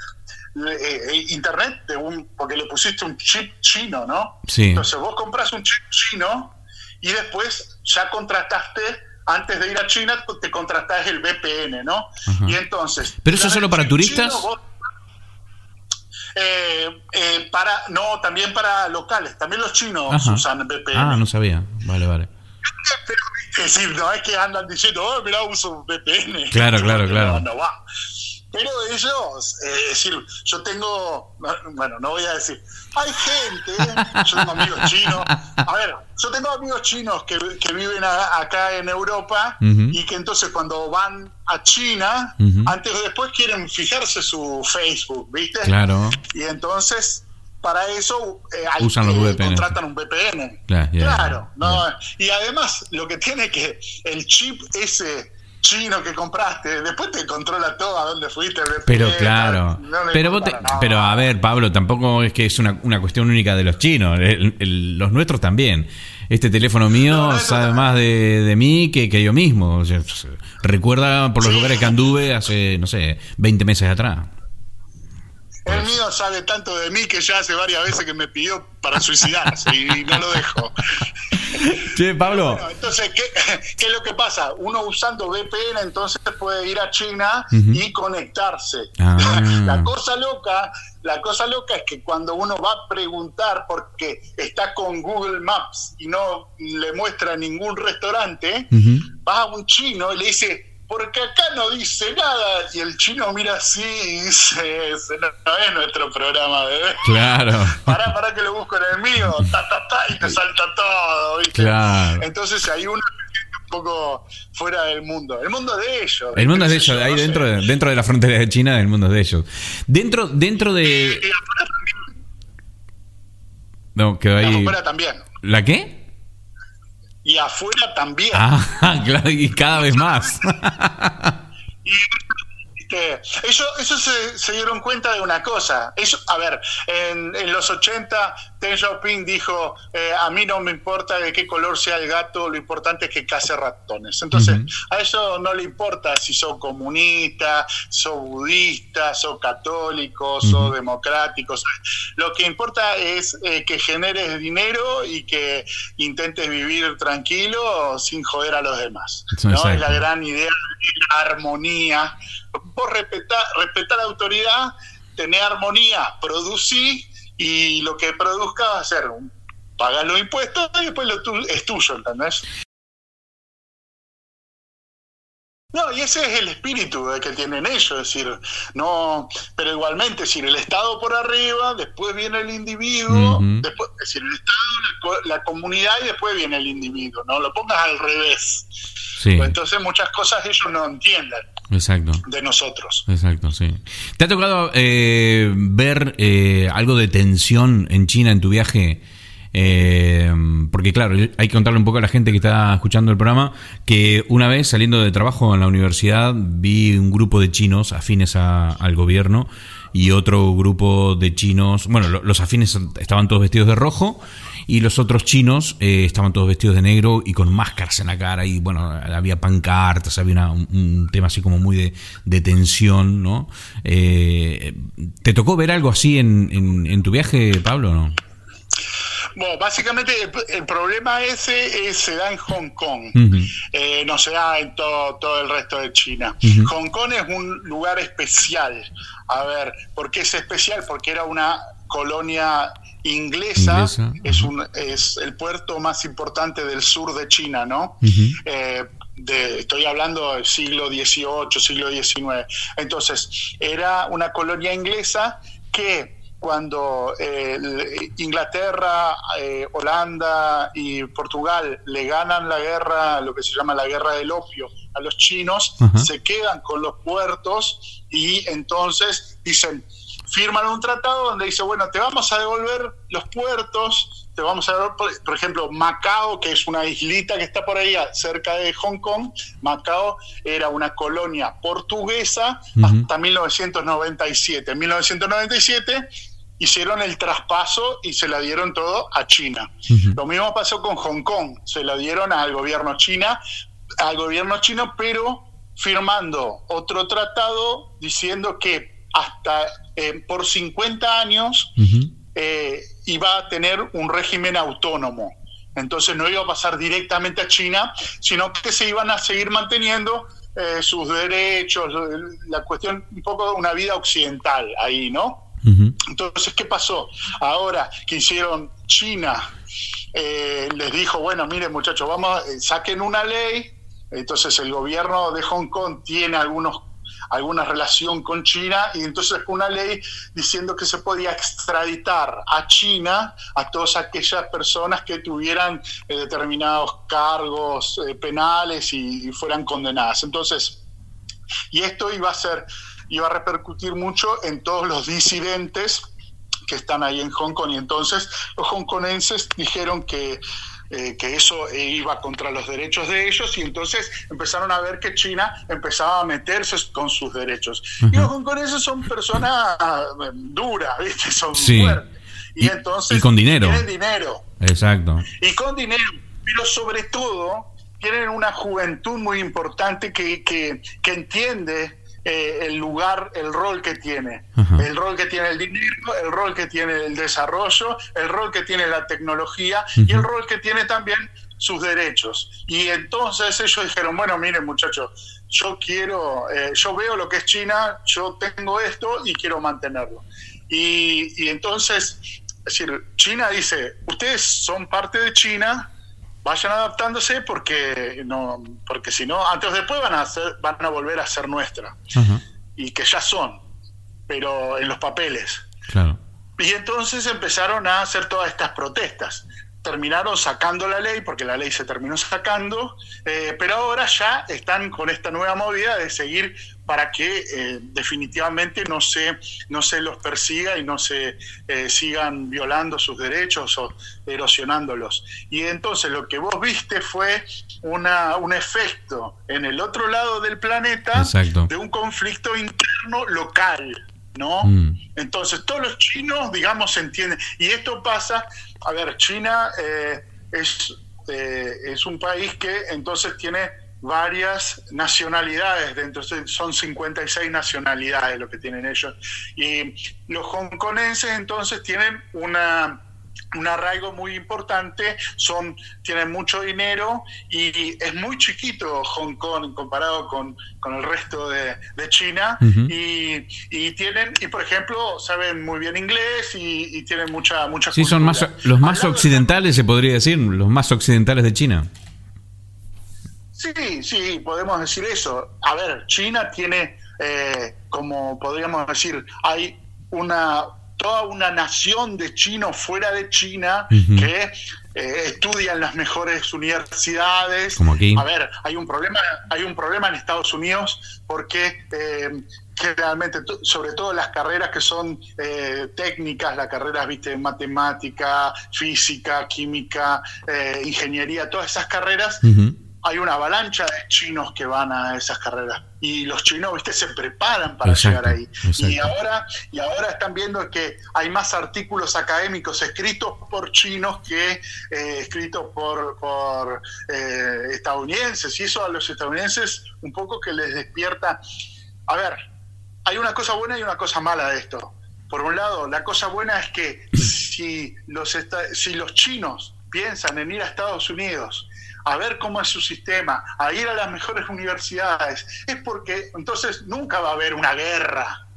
eh, eh, internet de un, porque le pusiste un chip chino, ¿no? Sí. Entonces vos compras un chip chino y después ya contrataste, antes de ir a China, te contratás el VPN, ¿no? Ajá. Y entonces... ¿Pero eso solo para turistas? chino, vos- eh, eh, para no también para locales también los chinos Ajá. usan VPN Ah, no sabía. Vale, vale. pero, es decir, no es que andan diciendo, oh, mira, uso VPN. Claro, claro, claro. No, no va. Pero ellos, eh, es decir, yo tengo, bueno, no voy a decir, hay gente, yo tengo amigos chinos, a ver, yo tengo amigos chinos que, que viven a- acá en Europa y que entonces cuando van a China, antes o después quieren fijarse su Facebook, ¿viste? Claro. Y entonces, para eso, eh, hay- Usan los VPN. contratan un VPN. Claro, no, y además lo que tiene que el chip ese chino que compraste, después te controla todo a dónde fuiste. Pero claro, no pero, vos te- pero a ver, Pablo, tampoco es que es una, una cuestión única de los chinos, el- el- los nuestros también. Este teléfono mío No, sabe más de, de mí que, que yo mismo. O sea, recuerda por los Sí. lugares que anduve hace, no sé, 20 meses atrás. El mío sabe tanto de mí que ya hace varias veces que me pidió para suicidarse y no lo dejo. Che, Pablo. Bueno, entonces, ¿qué, qué es lo que pasa? Uno usando VPN entonces puede ir a China y conectarse. Ah. La cosa loca, la cosa loca es que cuando uno va a preguntar porque está con Google Maps y no le muestra ningún restaurante, Ujú. vas a un chino y le dice, porque acá no dice nada, y el chino mira así y dice, "Ese no, no es nuestro programa, bebé. Claro. Pará, pará que lo busco en el mío, ta, ta, ta, y te salta todo, ¿viste? Claro. Entonces ahí uno un poco fuera del mundo. El mundo es de ellos. El mundo es de ellos, ahí no dentro de, dentro de la frontera de China, el mundo es de ellos. Dentro, dentro de. Y afuera también. No, quedó ahí. afuera también. ¿La qué? Y afuera también. Ah, claro, y cada vez más. Y, ¿viste? Ellos, ellos se, se dieron cuenta de una cosa. Ellos, a ver, en, en los 80, Deng Xiaoping dijo: eh, A mí no me importa de qué color sea el gato, lo importante es que case ratones. Entonces, a ellos no le importa si son comunistas, son budistas, son católicos, son Ujú. democráticos. Lo que importa es eh, que generes dinero y que intentes vivir tranquilo sin joder a los demás. Eso, ¿no? Es la gran idea de la armonía. Vos respetar, respetar la autoridad, tener armonía, producir y lo que produzca va a ser un- pagar los impuestos y después lo tu- es tuyo, ¿entendés? No, y ese es el espíritu que tienen ellos, es decir, no, pero igualmente, es decir, el Estado por arriba, después viene el individuo, después, es decir, el Estado, la, la comunidad y después viene el individuo, no lo pongas al revés. Sí, Pues entonces muchas cosas ellos no entienden exacto. de nosotros. Exacto, sí. ¿Te ha tocado eh, ver eh, algo de tensión en China en tu viaje? Eh, porque claro, hay que contarle un poco a la gente que está escuchando el programa que una vez saliendo de trabajo en la universidad vi un grupo de chinos afines a- al gobierno y otro grupo de chinos, bueno, lo- los afines estaban todos vestidos de rojo y los otros chinos eh, estaban todos vestidos de negro y con máscaras en la cara y bueno, había pancartas, había una- un, un tema así como muy de, de tensión, ¿no? Eh, ¿Te tocó ver algo así en, en- en tu viaje, Pablo, no? Bueno, básicamente el, el problema ese es- se da en Hong Kong. Eh, no se da en todo, todo el resto de China. Hong Kong es un lugar especial. A ver, ¿por qué es especial? Porque era una colonia inglesa, Inglesa, es, un, es el puerto más importante del sur de China, ¿no? Eh, de- estoy hablando del siglo XVIII, siglo XIX. Entonces, era una colonia inglesa que cuando eh, Inglaterra, eh, Holanda y Portugal le ganan la guerra, lo que se llama la guerra del opio, a los chinos, se quedan con los puertos y entonces dicen, firman un tratado donde dice, bueno, te vamos a devolver los puertos, te vamos a devolver, por, por ejemplo, Macao, que es una islita que está por ahí cerca de Hong Kong, Macao era una colonia portuguesa hasta 1997. En 1997 hicieron el traspaso y se la dieron todo a China. Lo mismo pasó con Hong Kong, se la dieron al gobierno china, al gobierno chino, pero firmando otro tratado diciendo que hasta eh, por 50 años eh, iba a tener un régimen autónomo. Entonces no iba a pasar directamente a China, sino que se iban a seguir manteniendo eh, sus derechos, la cuestión un poco de una vida occidental ahí, ¿no? Entonces, ¿qué pasó? Ahora que hicieron China, les dijo, bueno, miren muchachos, vamos, saquen una ley entonces el gobierno de Hong Kong tiene algunos alguna relación con China y entonces una ley diciendo que se podía extraditar a China a todas aquellas personas que tuvieran eh, determinados cargos eh, penales y, fueran condenadas. Entonces, y esto iba a ser, iba a repercutir mucho en todos los disidentes que están ahí en Hong Kong y entonces los hongkonenses dijeron que eh, que eso iba contra los derechos de ellos y entonces empezaron a ver que China empezaba a meterse con sus derechos. Y los hongkoneses son personas eh, duras, ¿viste? Son fuertes. Y, entonces con dinero. Tienen dinero. Exacto. Y con dinero, pero sobre todo tienen una juventud muy importante que, que, que entiende eh, el lugar, el rol que tiene. El rol que tiene el dinero, el rol que tiene el desarrollo, el rol que tiene la tecnología y el rol que tiene también sus derechos. Y entonces ellos dijeron, bueno, miren muchachos, yo quiero, eh, yo veo lo que es China, yo tengo esto y quiero mantenerlo. Y, y entonces, es decir, China dice, ustedes son parte de China, vayan adaptándose porque no porque si no antes o después van a ser, van a volver a ser nuestra. Y que ya son pero en los papeles. Y entonces empezaron a hacer todas estas protestas terminaron sacando la ley, porque la ley se terminó sacando, eh, pero ahora ya están con esta nueva movida de seguir para que eh, definitivamente no se, no se los persiga y no se eh, sigan violando sus derechos o erosionándolos. Y entonces lo que vos viste fue una, un efecto en el otro lado del planeta de un conflicto interno local. ¿no? Mm. Entonces, todos los chinos, digamos, se entienden. Y esto pasa, a ver, China eh, es, eh, es un país que entonces tiene varias nacionalidades, dentro son 56 nacionalidades lo que tienen ellos. Y los hongkonenses entonces tienen una un arraigo muy importante, son, tienen mucho dinero y es muy chiquito Hong Kong comparado con, el resto de, China y, tienen, y por ejemplo, saben muy bien inglés y, tienen mucha, mucha Sí, son más, los más occidentales, se podría decir, los más occidentales de China. Sí, sí, podemos decir eso. A ver, China tiene, eh, como podríamos decir, hay una toda una nación de chinos fuera de China que eh, estudian las mejores universidades. Como aquí. A ver, hay un problema, hay un problema en Estados Unidos porque eh, generalmente, sobre todo las carreras que son eh, técnicas, las carreras, viste, matemática, física, química, ingeniería, todas esas carreras hay una avalancha de chinos que van a esas carreras. Y los chinos viste se preparan para llegar ahí. Y ahora y ahora están viendo que hay más artículos académicos escritos por chinos que eh, escritos por, por eh, estadounidenses. Y eso a los estadounidenses un poco que les despierta. A ver hay una cosa buena y una cosa mala de esto. Por un lado la cosa buena es que si los si los chinos piensan en ir a Estados Unidos a ver cómo es su sistema, a ir a las mejores universidades, es porque entonces nunca va a haber una guerra,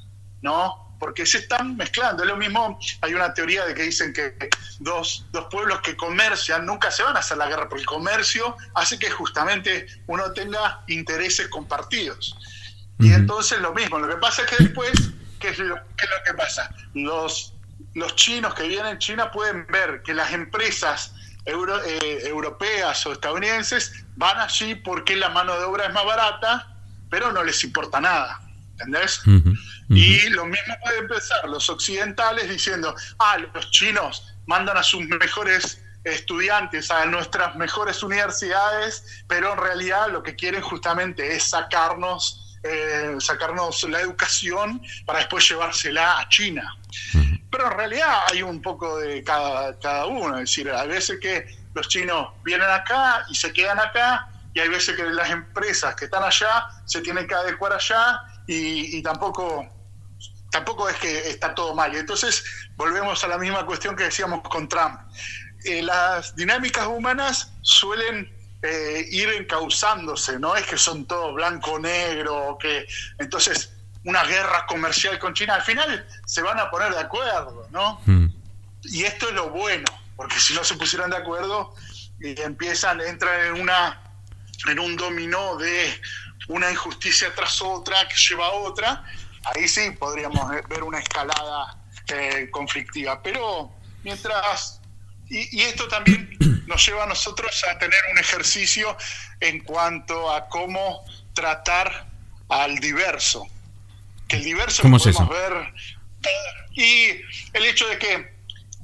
¿no? Porque se están mezclando. Es lo mismo, hay una teoría de que dicen que dos, dos pueblos que comercian nunca se van a hacer la guerra, porque el comercio hace que justamente uno tenga intereses compartidos. Y entonces lo mismo, lo que pasa es que después, ¿qué es lo, qué es lo que pasa? Los, los chinos que vienen en China pueden ver que las empresas eh, europeas o estadounidenses van allí porque la mano de obra es más barata, pero no les importa nada. ¿Entendés? Y lo mismo puede empezar los occidentales diciendo, ah, los chinos mandan a sus mejores estudiantes a nuestras mejores universidades, pero en realidad lo que quieren justamente es sacarnos, eh, sacarnos la educación para después llevársela a China. pero en realidad hay un poco de cada, cada uno. Es decir, hay veces que los chinos vienen acá y se quedan acá, y hay veces que las empresas que están allá se tienen que adecuar allá y, tampoco tampoco es que está todo mal. Entonces, volvemos a la misma cuestión que decíamos con Trump. Eh, las dinámicas humanas suelen eh, ir encauzándose, no es que son todo blanco-negro, que entonces una guerra comercial con China, al final se van a poner de acuerdo, ¿no? Hmm. Y esto es lo bueno, porque si no se pusieran de acuerdo, y empiezan, entran en una en un dominó de una injusticia tras otra que lleva a otra, ahí sí podríamos ver una escalada eh, conflictiva. Pero mientras, y, esto también nos lleva a nosotros a tener un ejercicio en cuanto a cómo tratar al diverso. Que el diverso ¿Cómo podemos ver. Y el hecho de que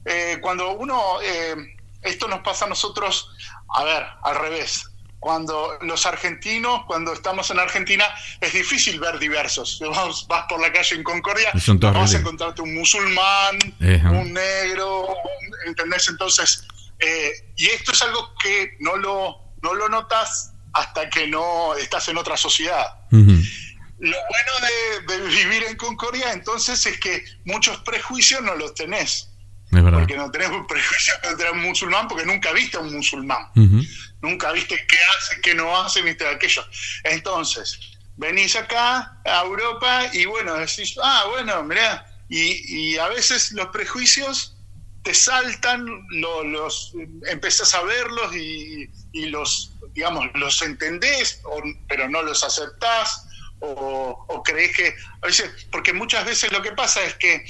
eh, cuando uno, eh, esto nos pasa a nosotros, a ver, al revés cuando los argentinos, cuando estamos en Argentina, es difícil ver diversos. Vas, vas por la calle en Concordia, vas a encontrarte un musulmán, un negro, ¿entendés? Entonces, eh, y esto es algo que no lo, no lo notas hasta que no estás en otra sociedad. Lo bueno de, de, vivir en Concordia entonces es que muchos prejuicios no los tenés. Porque no tenés un prejuicio contra un musulmán porque nunca viste a un musulmán. Nunca viste qué hace, qué no hace, viste aquello. Entonces, venís acá a Europa y bueno, decís, ah, bueno, mirá, y, a veces los prejuicios te saltan, los empezás a verlos y, los, digamos, los entendés, pero no los aceptás, o, o crees que, a veces, porque muchas veces lo que pasa es que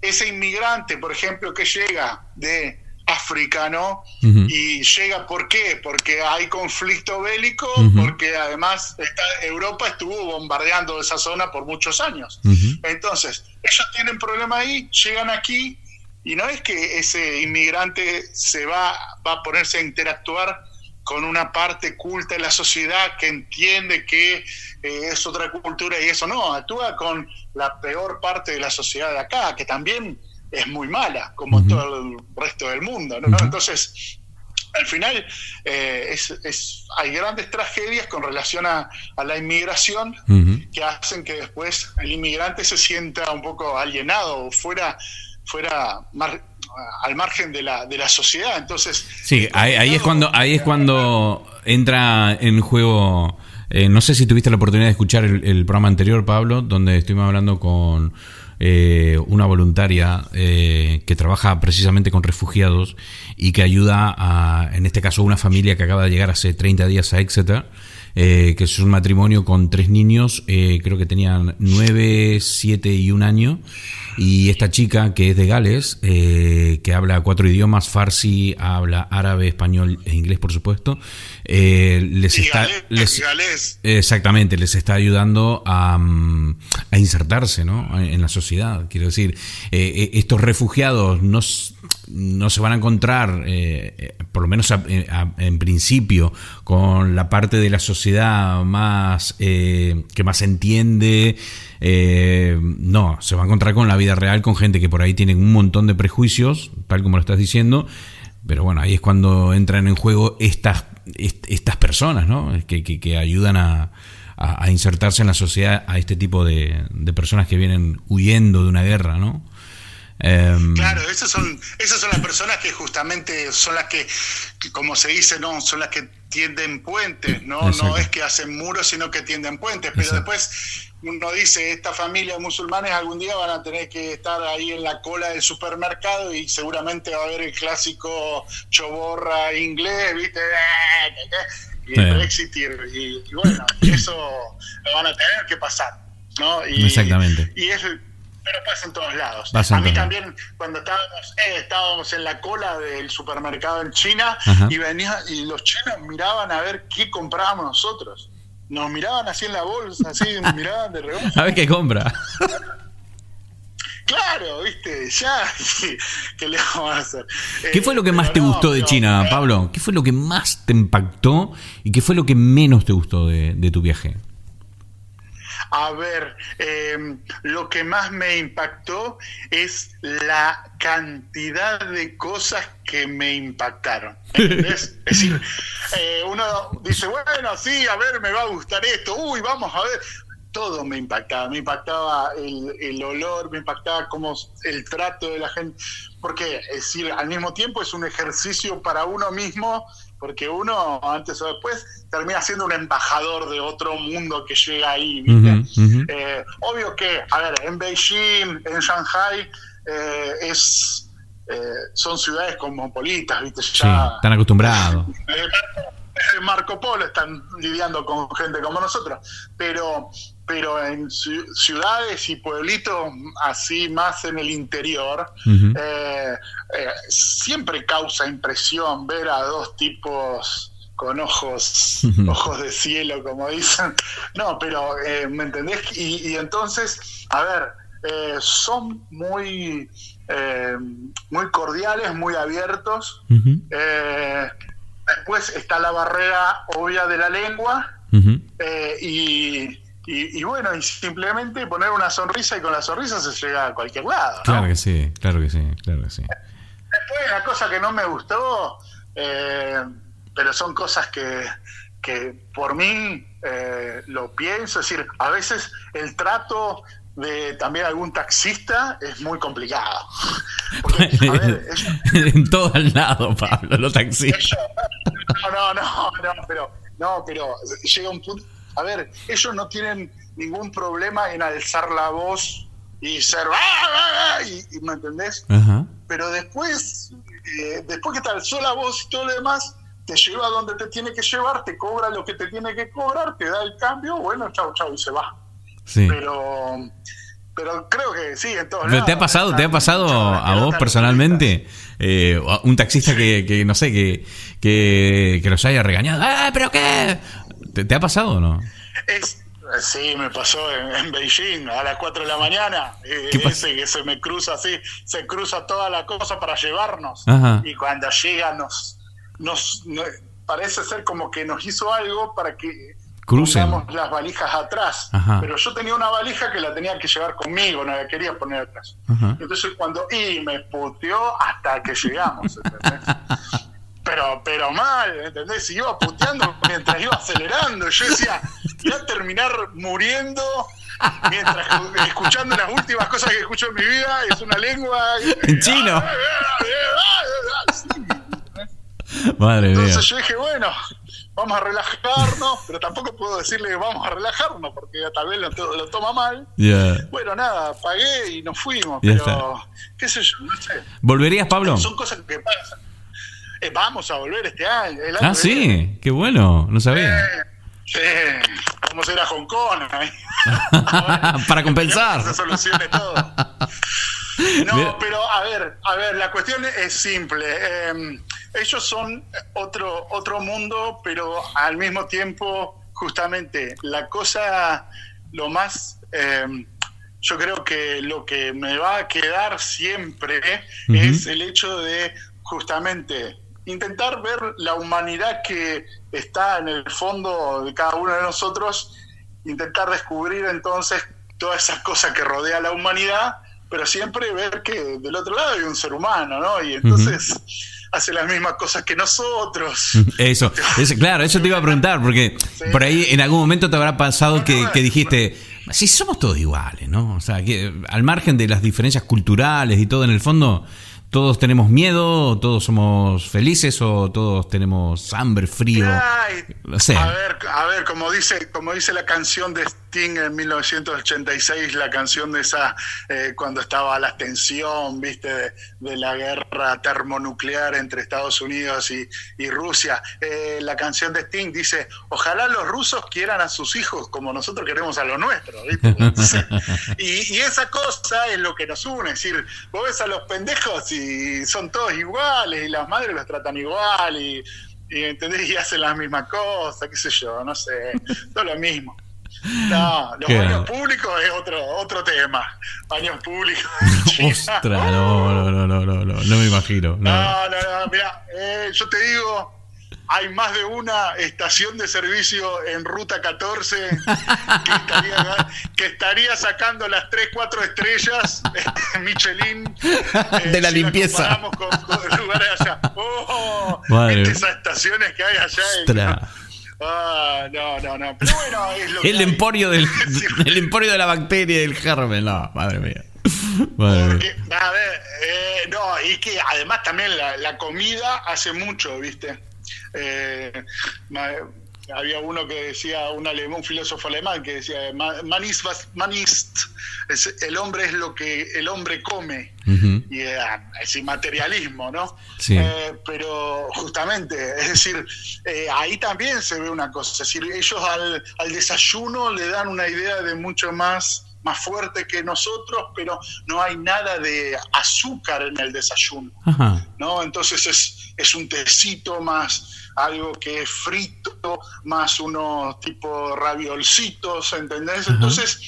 ese inmigrante, por ejemplo, que llega de África, ¿no? Y llega, ¿por qué? Porque hay conflicto bélico, porque además Europa estuvo bombardeando esa zona por muchos años. Entonces, ellos tienen problema ahí, llegan aquí, y no es que ese inmigrante se va, va a ponerse a interactuar con una parte culta de la sociedad que entiende que eh, es otra cultura y eso no, actúa con la peor parte de la sociedad de acá, que también es muy mala, como todo el resto del mundo. Entonces, al final eh, es, hay grandes tragedias con relación a, la inmigración que hacen que después el inmigrante se sienta un poco alienado o fuera, fuera al margen de la, de la sociedad. Entonces, sí, ahí, es cuando ahí es cuando entra en juego. Eh, no sé si tuviste la oportunidad de escuchar el, programa anterior, Pablo, donde estuvimos hablando con eh, una voluntaria eh, que trabaja precisamente con refugiados y que ayuda a, en este caso, una familia que acaba de llegar hace 30 días a Exeter. Que es un matrimonio con tres niños, creo que tenían 9, 7 y un año, y esta chica, que es de Gales, eh, que habla cuatro idiomas, farsi, habla árabe, español e inglés, por supuesto, eh, les está... Exactamente, les está ayudando a, mm, a insertarse ¿no? en la sociedad. Quiero decir, eh, estos refugiados no, no, se van a encontrar, por lo menos en principio, con la parte de la sociedad más que más entiende, eh, no, se va a encontrar con la vida real, con gente que por ahí tienen un montón de prejuicios, tal como lo estás diciendo, pero bueno, ahí es cuando entran en juego estas, estas personas, ¿no? Que, que, ayudan a, insertarse en la sociedad a este tipo de, personas que vienen huyendo de una guerra, ¿no? Em, claro, esas son, esas son las personas que justamente son las que, como se dice, no, son las que tienden puentes, no, no es que hacen muros, sino que tienden puentes, pero después uno dice, estas familias musulmanes algún día van a tener que estar ahí en la cola del supermercado y seguramente va a haber el clásico choborra inglés, ¿viste? Y el Brexit y, bueno, eso lo van a tener que pasar, ¿no? Y, Exactamente. Y es, pero pasa en todos lados. a mí también, cuando estábamos, eh, estábamos en la cola del supermercado en China y venía y los chinos miraban a ver qué comprábamos nosotros nos miraban así en la bolsa, así, nos miraban de reojo. A ver qué compra. Claro, viste, ya, ¿qué le vamos a hacer? ¿Qué fue lo que más te gustó de China, Pablo? ¿Qué fue lo que más te impactó y qué fue lo que menos te gustó de, tu viaje? A ver, eh, lo que más me impactó es la cantidad de cosas que me impactaron. ¿entendés? es decir, eh, uno dice, bueno, sí, a ver, me va a gustar esto, uy, vamos a ver. Todo me impactaba, me impactaba el, el olor, me impactaba como el trato de la gente, porque es decir, al mismo tiempo es un ejercicio para uno mismo porque uno antes o después termina siendo un embajador de otro mundo que llega ahí. ¿viste? Eh, obvio que, a ver, en Beijing, en Shanghai, eh, es, eh, son ciudades cosmopolitas, ¿viste? Sí, Ya, están acostumbrados. Marco Polo están lidiando con gente como nosotros, pero pero en ci- ciudades y pueblitos así más en el interior, eh, eh, siempre causa impresión ver a dos tipos con ojos ojos de cielo, como dicen. No, pero eh, ¿me entendés? Y, y entonces, a ver, son muy muy cordiales, muy abiertos. Después está la barrera obvia de la lengua y, y- y bueno, y simplemente poner una sonrisa y con la sonrisa se llega a cualquier lado. ¿no? Claro que sí, claro que sí, claro que sí. Después una cosa que no me gustó, eh, pero son cosas que, que por mí eh, lo pienso, es decir, a veces el trato de también algún taxista es muy complicado. Porque, a ver, ellos- en todos lados, Pablo, los taxis. ellos- no, no, no, no, pero, no, pero llega un punto. A ver, ellos no tienen ningún problema en alzar la voz y ser. "Ah, ah, ah", y, y, ¿Me entendés? Ajá. Pero después, eh, después que te alzó la voz y todo lo demás, te lleva a donde te tiene que llevar, te cobra lo que te tiene que cobrar, te da el cambio, bueno, chau, chau, y se va. Sí. Pero, pero creo que sí, en todos Pero lados. ¿Te ha pasado, te ha pasado a vos personalmente eh, un taxista que, que, no sé, que, que, que los haya regañado? ¡Ah, pero qué! ¿Te, te ha pasado o no? Es, sí, me pasó en, en Beijing a las 4 de la mañana. ¿Qué ese que se me cruza así, se cruza toda la cosa para llevarnos. Ajá. Y cuando llega nos, nos, no- parece ser como que nos hizo algo para que Crucen. las valijas atrás. Ajá. Pero yo tenía una valija que la tenía que llevar conmigo, no la quería poner atrás. Ajá. Entonces cuando y me puteó hasta que llegamos, ¿entendés? mal, ¿entendés? Y iba puteando mientras iba acelerando. Yo decía, voy a terminar muriendo mientras escuchando las últimas cosas que escucho en mi vida, es una lengua En chino. Sí. Madre mía. Entonces yo dije, bueno, vamos a relajarnos, pero tampoco puedo decirle vamos a relajarnos porque tal vez lo, to- lo toma mal. Ya. Bueno, nada, pagué y nos fuimos, Ya pero qué sé yo, no sé. ¿Volverías, Pablo? Son cosas que pasan. Eh, vamos a volver este año. el año Ah, viene. sí, qué bueno, no sabía. Eh, Sí, vamos a ir a Hong Kong. Para compensar. Se solucione todo. No, pero a ver, a ver, la cuestión es simple. Eh, ellos son otro, otro mundo, pero al mismo tiempo, justamente, la cosa, lo más, eh, yo creo que lo que me va a quedar siempre es el hecho de justamente intentar ver la humanidad que está en el fondo de cada uno de nosotros, intentar descubrir entonces todas esas cosas que rodea a la humanidad, pero siempre ver que del otro lado hay un ser humano, ¿no? Y entonces hace las mismas cosas que nosotros. Eso, eso, claro, eso te iba a preguntar, porque por ahí en algún momento te habrá pasado que, que dijiste, si somos todos iguales, ¿no? O sea, que al margen de las diferencias culturales y todo, en el fondo, todos tenemos miedo, todos somos felices o todos tenemos hambre, frío. Ay, No sé. A ver, a ver, como dice, como dice la canción de Sting en 1986, la canción de esa eh, cuando estaba la tensión, viste, de, de la guerra termonuclear entre Estados Unidos y, y Rusia. Eh, la canción de Sting dice: Ojalá los rusos quieran a sus hijos como nosotros queremos a los nuestros, ¿viste? Y, y esa cosa es lo que nos une, es decir, vos ves a los pendejos y son todos iguales y las madres los tratan igual y y ¿entendés? Y hacen las mismas cosas, qué sé yo, no sé, todo lo mismo. No, los Qué baños públicos es otro otro tema. Baños públicos. Ostras, no, no, no, no, no, no, no me imagino. No. No, no, no, mira, eh, yo te digo, hay más de una estación de servicio en Ruta 14 que estaría, que estaría sacando las 3, 4 estrellas eh, Michelin eh, De la si limpieza. comparamos con, con lugares allá. ¡Oh! Madre. ¿viste esas estaciones que hay allá? en- Ostras. Ah, no, no, no. Pero bueno, es lo que El hay. emporio del el emporio de la bacteria y del germen. No, madre mía. Madre mía. Porque, a ver, eh, no, y que además también la, la comida hace mucho, ¿viste? Eh, había uno que decía, un alemán, un filósofo alemán que decía, "Ma- man ist was man isst". Es- el hombre es lo que el hombre come. Ujú. Y eh, es inmaterialismo, ¿no? Sí. Eh, pero justamente, es decir, eh, ahí también se ve una cosa, es decir, ellos al, al desayuno le dan una idea de mucho más más fuerte que nosotros, pero no hay nada de azúcar en el desayuno, Ajá. ¿no? Entonces es, es un tecito más algo que es frito, más unos tipo raviolcitos, ¿entendés? Ajá. Entonces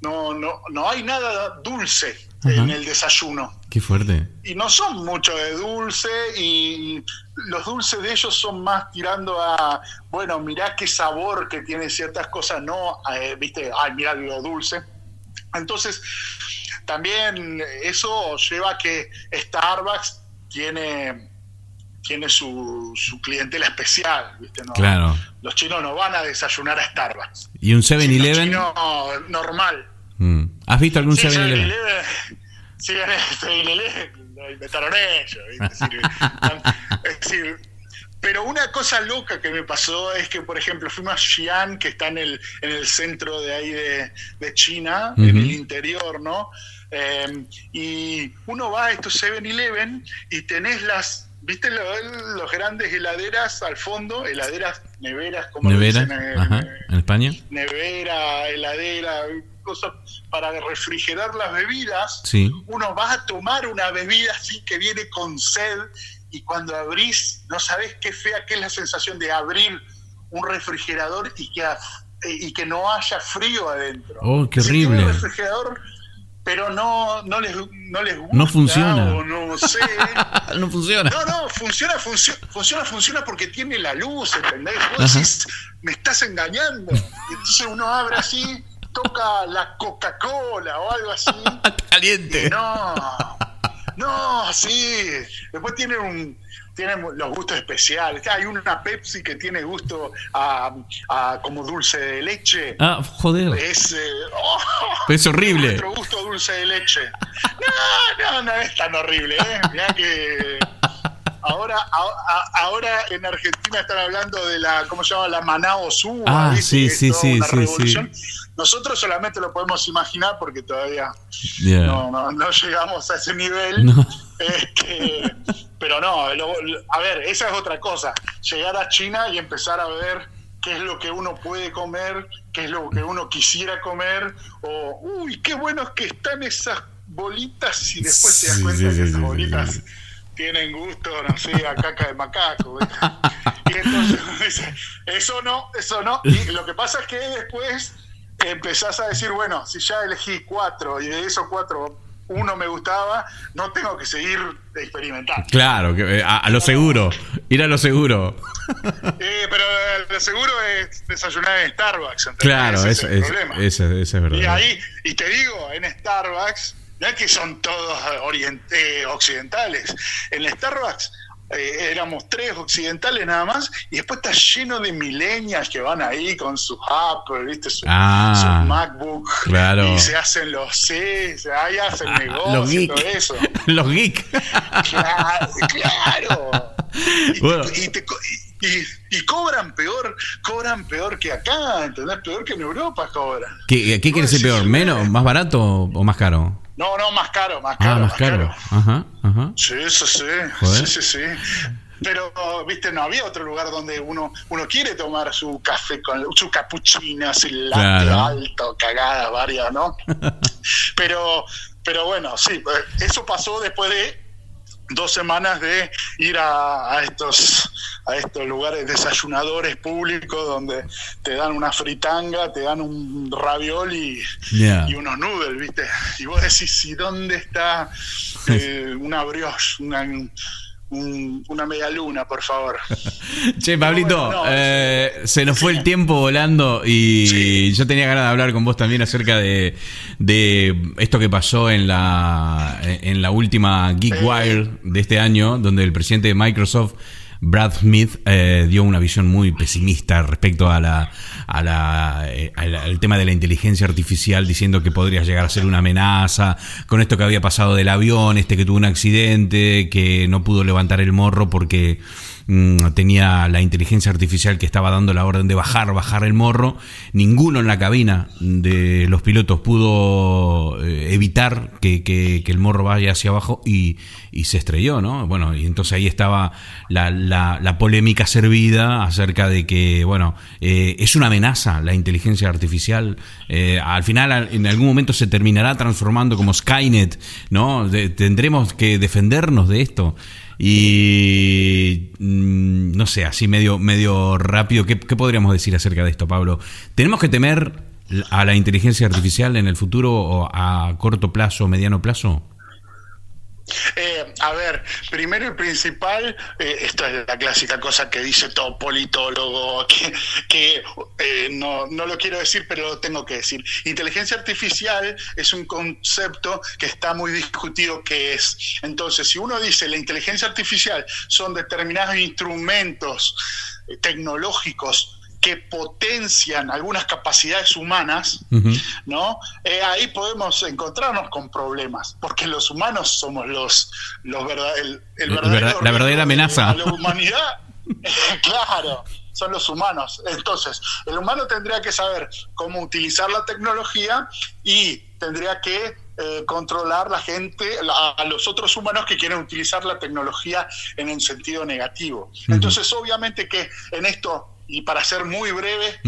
no, no, no hay nada dulce Ajá. en el desayuno Qué fuerte. y no son mucho de dulce y los dulces de ellos son más tirando a, bueno, mirá qué sabor que tiene ciertas cosas, no, eh, viste, ay, mirá lo dulce. Entonces, también eso lleva a que Starbucks tiene, tiene su, su clientela especial, ¿viste? No, Claro. Los chinos no van a desayunar a Starbucks. ¿Y un Los 7-Eleven? chinos normal. Mm. ¿Has visto algún Sí, 7-Eleven? 7-Eleven. Sí, 7-Eleven lo inventaron ellos. ¿viste? Es decir, es decir, pero una cosa loca que me pasó es que, por ejemplo, fuimos a Xi'an, que está en el, en el centro de ahí de, de China, en el interior, ¿no? Eh, y uno va a estos 7-Eleven y tenés las, ¿viste lo- los grandes heladeras al fondo? Heladeras, neveras, como le ¿Nevera? dicen Ajá. ¿En España? nevera, heladera, cosas para refrigerar las bebidas, Sí. uno va a tomar una bebida así que viene con sed y cuando abrís no sabés qué fea que es la sensación de abrir un refrigerador y que, y que no haya frío adentro. Oh, qué Si horrible. un refrigerador, pero no, no, les, no les gusta. No funciona. O no sé. no funciona. No, no, funciona, funciona, funciona, funciona porque tiene la luz, ¿entendés? Vos Ajá. decís, me estás engañando. Y entonces uno abre así, toca la Coca-Cola o algo así. Caliente. y no, no, sí. Después tiene un tiene los gustos especiales. Hay una Pepsi que tiene gusto a, a como dulce de leche. Ah, joder. Es, eh, oh, Es horrible. Nuestro gusto dulce de leche. No, no, no es tan horrible, ¿eh? Mirá que ahora, a- ahora en Argentina están hablando de la, ¿cómo se llama? La Manao Suba. Ah, ¿viste? sí, sí, sí, sí, revolución. Nosotros solamente lo podemos imaginar porque todavía Yeah. no, no, no llegamos a ese nivel. No. Este, pero no, lo- a ver, esa es otra cosa. Llegar a China y empezar a ver qué es lo que uno puede comer, qué es lo que uno quisiera comer, o, uy, qué buenos que están esas bolitas y después te das Sí, cuenta sí, que sí, esas sí, bolitas sí, tienen gusto, no sé, a caca de macaco. Y entonces dice, eso no, eso no. Y lo que pasa es que después empezás a decir, bueno, si ya elegí cuatro y de esos cuatro uno me gustaba, no tengo que seguir experimentando. Claro, que, eh, a, a lo seguro. Ir a lo seguro. Eh, pero lo seguro es desayunar en Starbucks. ¿entendés? Claro, Ese es el es, problema. eso, eso es verdad. Y ahí, y te digo, en Starbucks, no es que son todos eh, orient- eh, occidentales. En Starbucks eh, éramos tres occidentales nada más, y después está lleno de millennials que van ahí con sus Apple, ¿viste? Su, Ah, su MacBook. claro. Y se hacen los sí, se- ahí hacen Ah, negocios los y geeks. todo eso. los geeks. Claro, claro. Y, Bueno. y te y- y- cobran peor, cobran peor que acá, ¿entendés? Peor que en Europa cobran. ¿Qué, qué quiere Sí, ser peor? sí, ¿Menos? sí. ¿Más barato o más caro? No, no, más caro, más caro. ah, más caro. Ajá, ajá. Sí, sí, sí. Joder. Sí, sí, sí. Pero, viste, no había otro lugar donde uno uno quiere tomar su café con su capuchino, así latte Claro. alto, cagadas varias, ¿no? pero, pero bueno, sí, eh, eso pasó después de dos semanas de ir a, a estos a estos lugares desayunadores públicos donde te dan una fritanga, te dan un ravioli y unos noodles, ¿viste? Y vos decís, ¿y dónde está eh, una brioche, una, un- una media luna, por favor. Che, Pablito, Bueno, no, eh, se nos fue el tiempo volando y Sí. yo tenía ganas de hablar con vos también acerca de, de esto que pasó en la, en la última Geek Wire de este año, donde el presidente de Microsoft, Brad Smith, eh, dio una visión muy pesimista respecto a la, a la, eh, al, tema de la inteligencia artificial, diciendo que podría llegar a ser una amenaza, con esto que había pasado del avión, este que tuvo un accidente, que no pudo levantar el morro porque mm, tenía la inteligencia artificial que estaba dando la orden de bajar, bajar el morro. Ninguno en la cabina de los pilotos pudo eh, evitar que, que- el morro vaya hacia abajo y, y se estrelló, ¿no? Bueno, y entonces ahí estaba la, la- la polémica servida acerca de que, bueno, eh, es una amenaza la inteligencia artificial. Eh, al final, al- en algún momento se terminará transformando como Skynet, ¿no? Tendremos que defendernos de esto. Y mm, no sé, así medio, medio rápido, ¿qué, qué podríamos decir acerca de esto, Pablo? ¿Tenemos que temer a la inteligencia artificial en el futuro o a corto plazo, mediano plazo? Eh, a ver, primero y principal, eh, esta es la clásica cosa que dice todo politólogo, que, que, eh, no, no lo quiero decir, pero lo tengo que decir. Inteligencia artificial es un concepto que está muy discutido qué es. Entonces, si uno dice la inteligencia artificial son determinados instrumentos tecnológicos que potencian algunas capacidades humanas. ¿no? Eh, ahí podemos encontrarnos con problemas, porque los humanos somos los, los verdad- el, el La verdadero verdad- la verdadera amenaza. A la humanidad, claro, son los humanos. Entonces, el humano tendría que saber cómo utilizar la tecnología y tendría que eh, controlar la gente, la- a los otros humanos que quieren utilizar la tecnología en el sentido negativo. Entonces, obviamente que en esto, y para ser muy breve.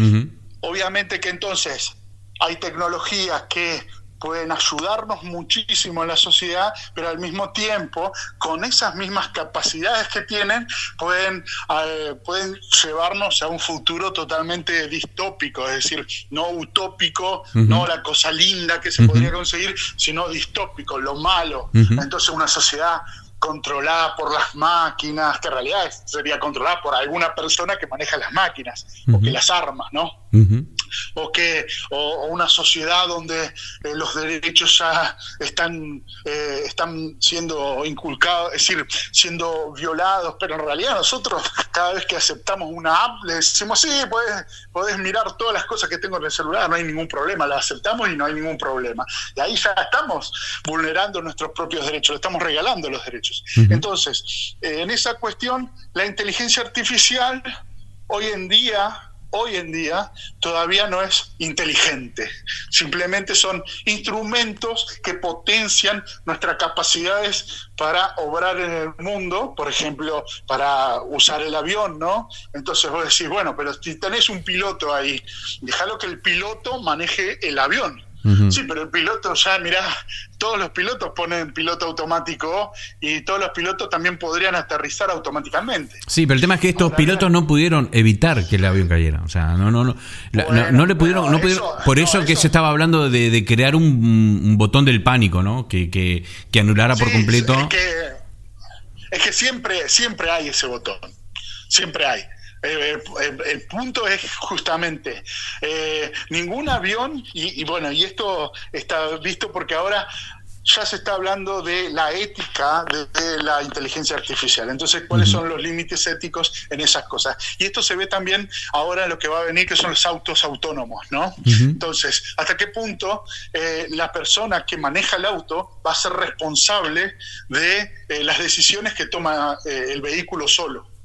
Obviamente que entonces hay tecnologías que pueden ayudarnos muchísimo en la sociedad, pero al mismo tiempo, con esas mismas capacidades que tienen, pueden, eh, pueden llevarnos a un futuro totalmente distópico, es decir, no utópico, no la cosa linda que se podría conseguir, sino distópico, lo malo. Entonces una sociedad controlada por las máquinas, que en realidad sería controlada por alguna persona que maneja las máquinas o que las armas, ¿no? O que o, o una sociedad donde eh, los derechos ya están eh, están siendo inculcados, es decir, siendo violados, pero en realidad nosotros cada vez que aceptamos una app le decimos sí, puedes, podés mirar todas las cosas que tengo en el celular, no hay ningún problema, la aceptamos y no hay ningún problema. Y ahí ya estamos vulnerando nuestros propios derechos, le estamos regalando los derechos. Entonces, eh, en esa cuestión, la inteligencia artificial hoy en día hoy en día todavía no es inteligente. Simplemente son instrumentos que potencian nuestras capacidades para obrar en el mundo, por ejemplo, para usar el avión, ¿no? Entonces vos decís, bueno, pero si tenés un piloto ahí, déjalo que el piloto maneje el avión. Sí, pero el piloto ya, mirá, todos los pilotos ponen piloto automático y todos los pilotos también podrían aterrizar automáticamente. Sí, pero el tema es que estos pilotos no pudieron evitar que el avión cayera. O sea, no, no, no. la- no- Bueno, no le pudieron, bueno, no pudieron- eso- por no, eso que eso- se estaba hablando de, de crear un, un botón del pánico, ¿no? Que, que, que anulara por completo. Es que, es que siempre, siempre hay ese botón. Siempre hay. Eh, el, el punto es justamente eh, ningún avión y, y bueno y esto está visto porque ahora ya se está hablando de la ética de, de la inteligencia artificial. Entonces, ¿cuáles son los límites éticos en esas cosas? Y esto se ve también ahora en lo que va a venir, que son los autos autónomos, ¿no? Entonces, ¿hasta qué punto eh, la persona que maneja el auto va a ser responsable de eh, las decisiones que toma eh, el vehículo solo?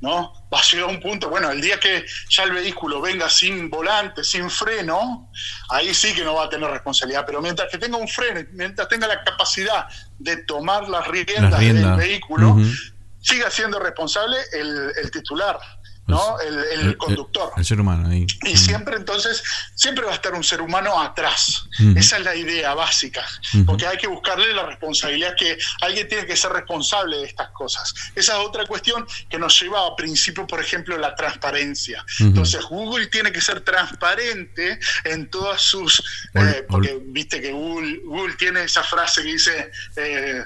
¿No? Va a llegar a un punto, bueno, el día que ya el vehículo venga sin volante, sin freno, ahí sí que no va a tener responsabilidad, pero mientras que tenga un freno, mientras tenga la capacidad de tomar las riendas, Las riendas. del vehículo, siga siendo responsable el, el titular, ¿no? El, el conductor. El, ser humano ahí. Y siempre entonces, siempre va a estar un ser humano atrás. Esa es la idea básica. Porque hay que buscarle la responsabilidad que alguien tiene que ser responsable de estas cosas. Esa es otra cuestión que nos lleva a principio, por ejemplo, la transparencia. Entonces, Google tiene que ser transparente en todas sus... Eh, porque viste que Google, Google tiene esa frase que dice... eh,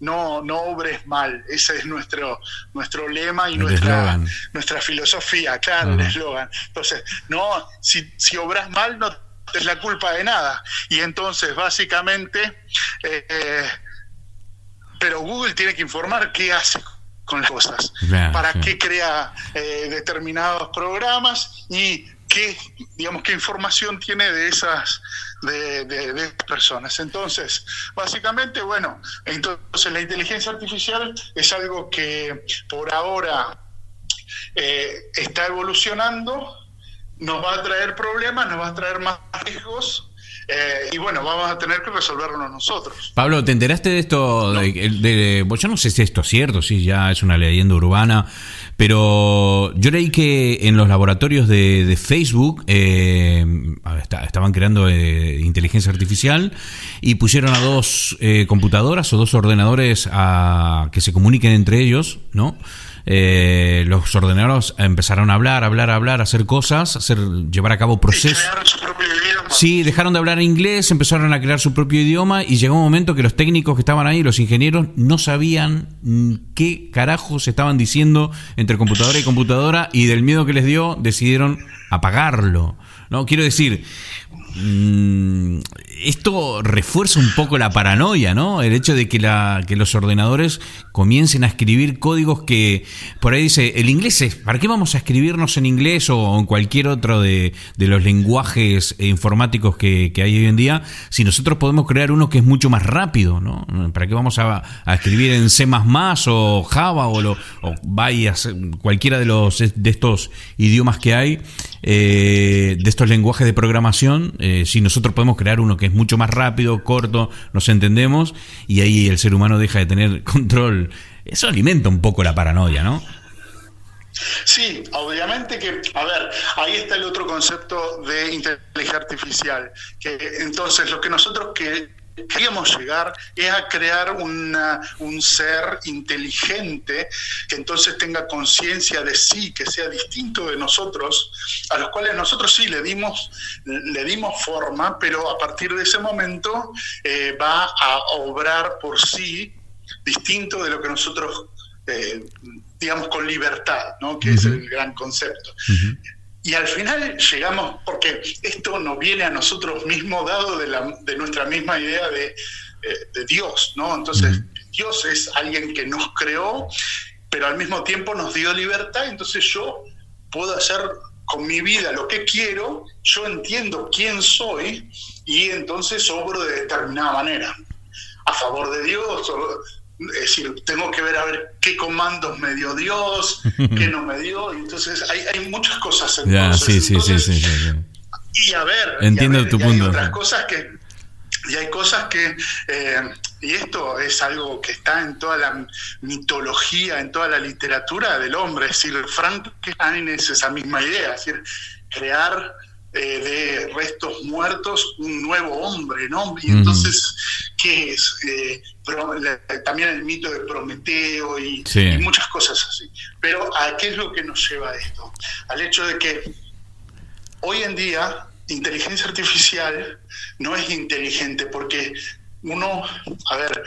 no, no obres mal. Ese es nuestro, nuestro lema y El nuestra, eslogan. nuestra filosofía, claro, el eslogan. Entonces, no, si, si obras mal, no es la culpa de nada. Y entonces, básicamente, eh, eh, pero Google tiene que informar qué hace con las cosas, Claro, para qué crea eh, determinados programas y qué, digamos, qué información tiene de esas de, de- de personas. Entonces, básicamente, bueno, entonces la inteligencia artificial es algo que por ahora eh, está evolucionando, nos va a traer problemas, nos va a traer más riesgos. eh, y bueno, vamos a tener que resolverlo nosotros. Pablo, ¿te enteraste de esto? De, de- yo no sé si esto es cierto, si ya es una leyenda urbana, pero yo leí que en los laboratorios de, de Facebook eh, estaban creando eh, inteligencia artificial y pusieron a dos eh, computadoras o dos ordenadores a que se comuniquen entre ellos, ¿no? Eh, los ordenadores empezaron a hablar, hablar, hablar, hacer cosas, hacer, llevar a cabo procesos. Sí, dejaron de hablar inglés, empezaron a crear su propio idioma y llegó un momento que los técnicos que estaban ahí, los ingenieros, no sabían qué carajos estaban diciendo entre computadora y computadora y del miedo que les dio decidieron apagarlo. No, quiero decir, mm, esto refuerza un poco la paranoia, ¿no? El hecho de que, los ordenadores comiencen a escribir códigos que, por ahí dice, el inglés es, ¿para qué vamos a escribirnos en inglés o en cualquier otro de, los lenguajes informáticos que, hay hoy en día si nosotros podemos crear uno que es mucho más rápido, ¿no? ¿Para qué vamos a, escribir en C++ o Java o, lo, o cualquiera de los de estos idiomas que hay, eh, de estos lenguajes de programación, eh, si nosotros podemos crear uno que es mucho más rápido, corto, nos entendemos y ahí el ser humano deja de tener control. Eso alimenta un poco la paranoia, ¿no? Sí, obviamente que, a ver, ahí está el otro concepto de inteligencia artificial, que entonces lo que nosotros que queríamos llegar es a crear una- un ser inteligente que entonces tenga conciencia de sí, que sea distinto de nosotros, a los cuales nosotros sí le dimos, le dimos forma, pero a partir de ese momento eh, va a obrar por sí distinto de lo que nosotros eh, digamos, con libertad, ¿no? que es el gran concepto. Y al final llegamos, porque esto nos viene a nosotros mismos dado de, la, de nuestra misma idea de, eh, de Dios, ¿no? Entonces, Dios es alguien que nos creó, pero al mismo tiempo nos dio libertad, entonces yo puedo hacer con mi vida lo que quiero, yo entiendo quién soy y entonces obro de determinada manera, a favor de Dios, es decir, tengo que ver a ver qué comandos me dio Dios, qué no me dio, y entonces hay, hay muchas cosas. Entonces, sí, sí, sí, entonces, sí, sí, sí. y a ver, Entiendo y a ver, tu y hay otras cosas que y hay cosas que eh, y esto es algo que está en toda la mitología, en toda la literatura del hombre, es decir, Frankenstein es esa misma idea, es decir, crear eh, de restos muertos un nuevo hombre, ¿no? Y entonces, ¿qué es? Eh, también el mito de Prometeo y, Sí. y muchas cosas así. Pero ¿a qué es lo que nos lleva a esto? Al hecho de que hoy en día inteligencia artificial no es inteligente porque uno, a ver,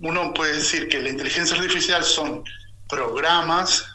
uno puede decir que la inteligencia artificial son programas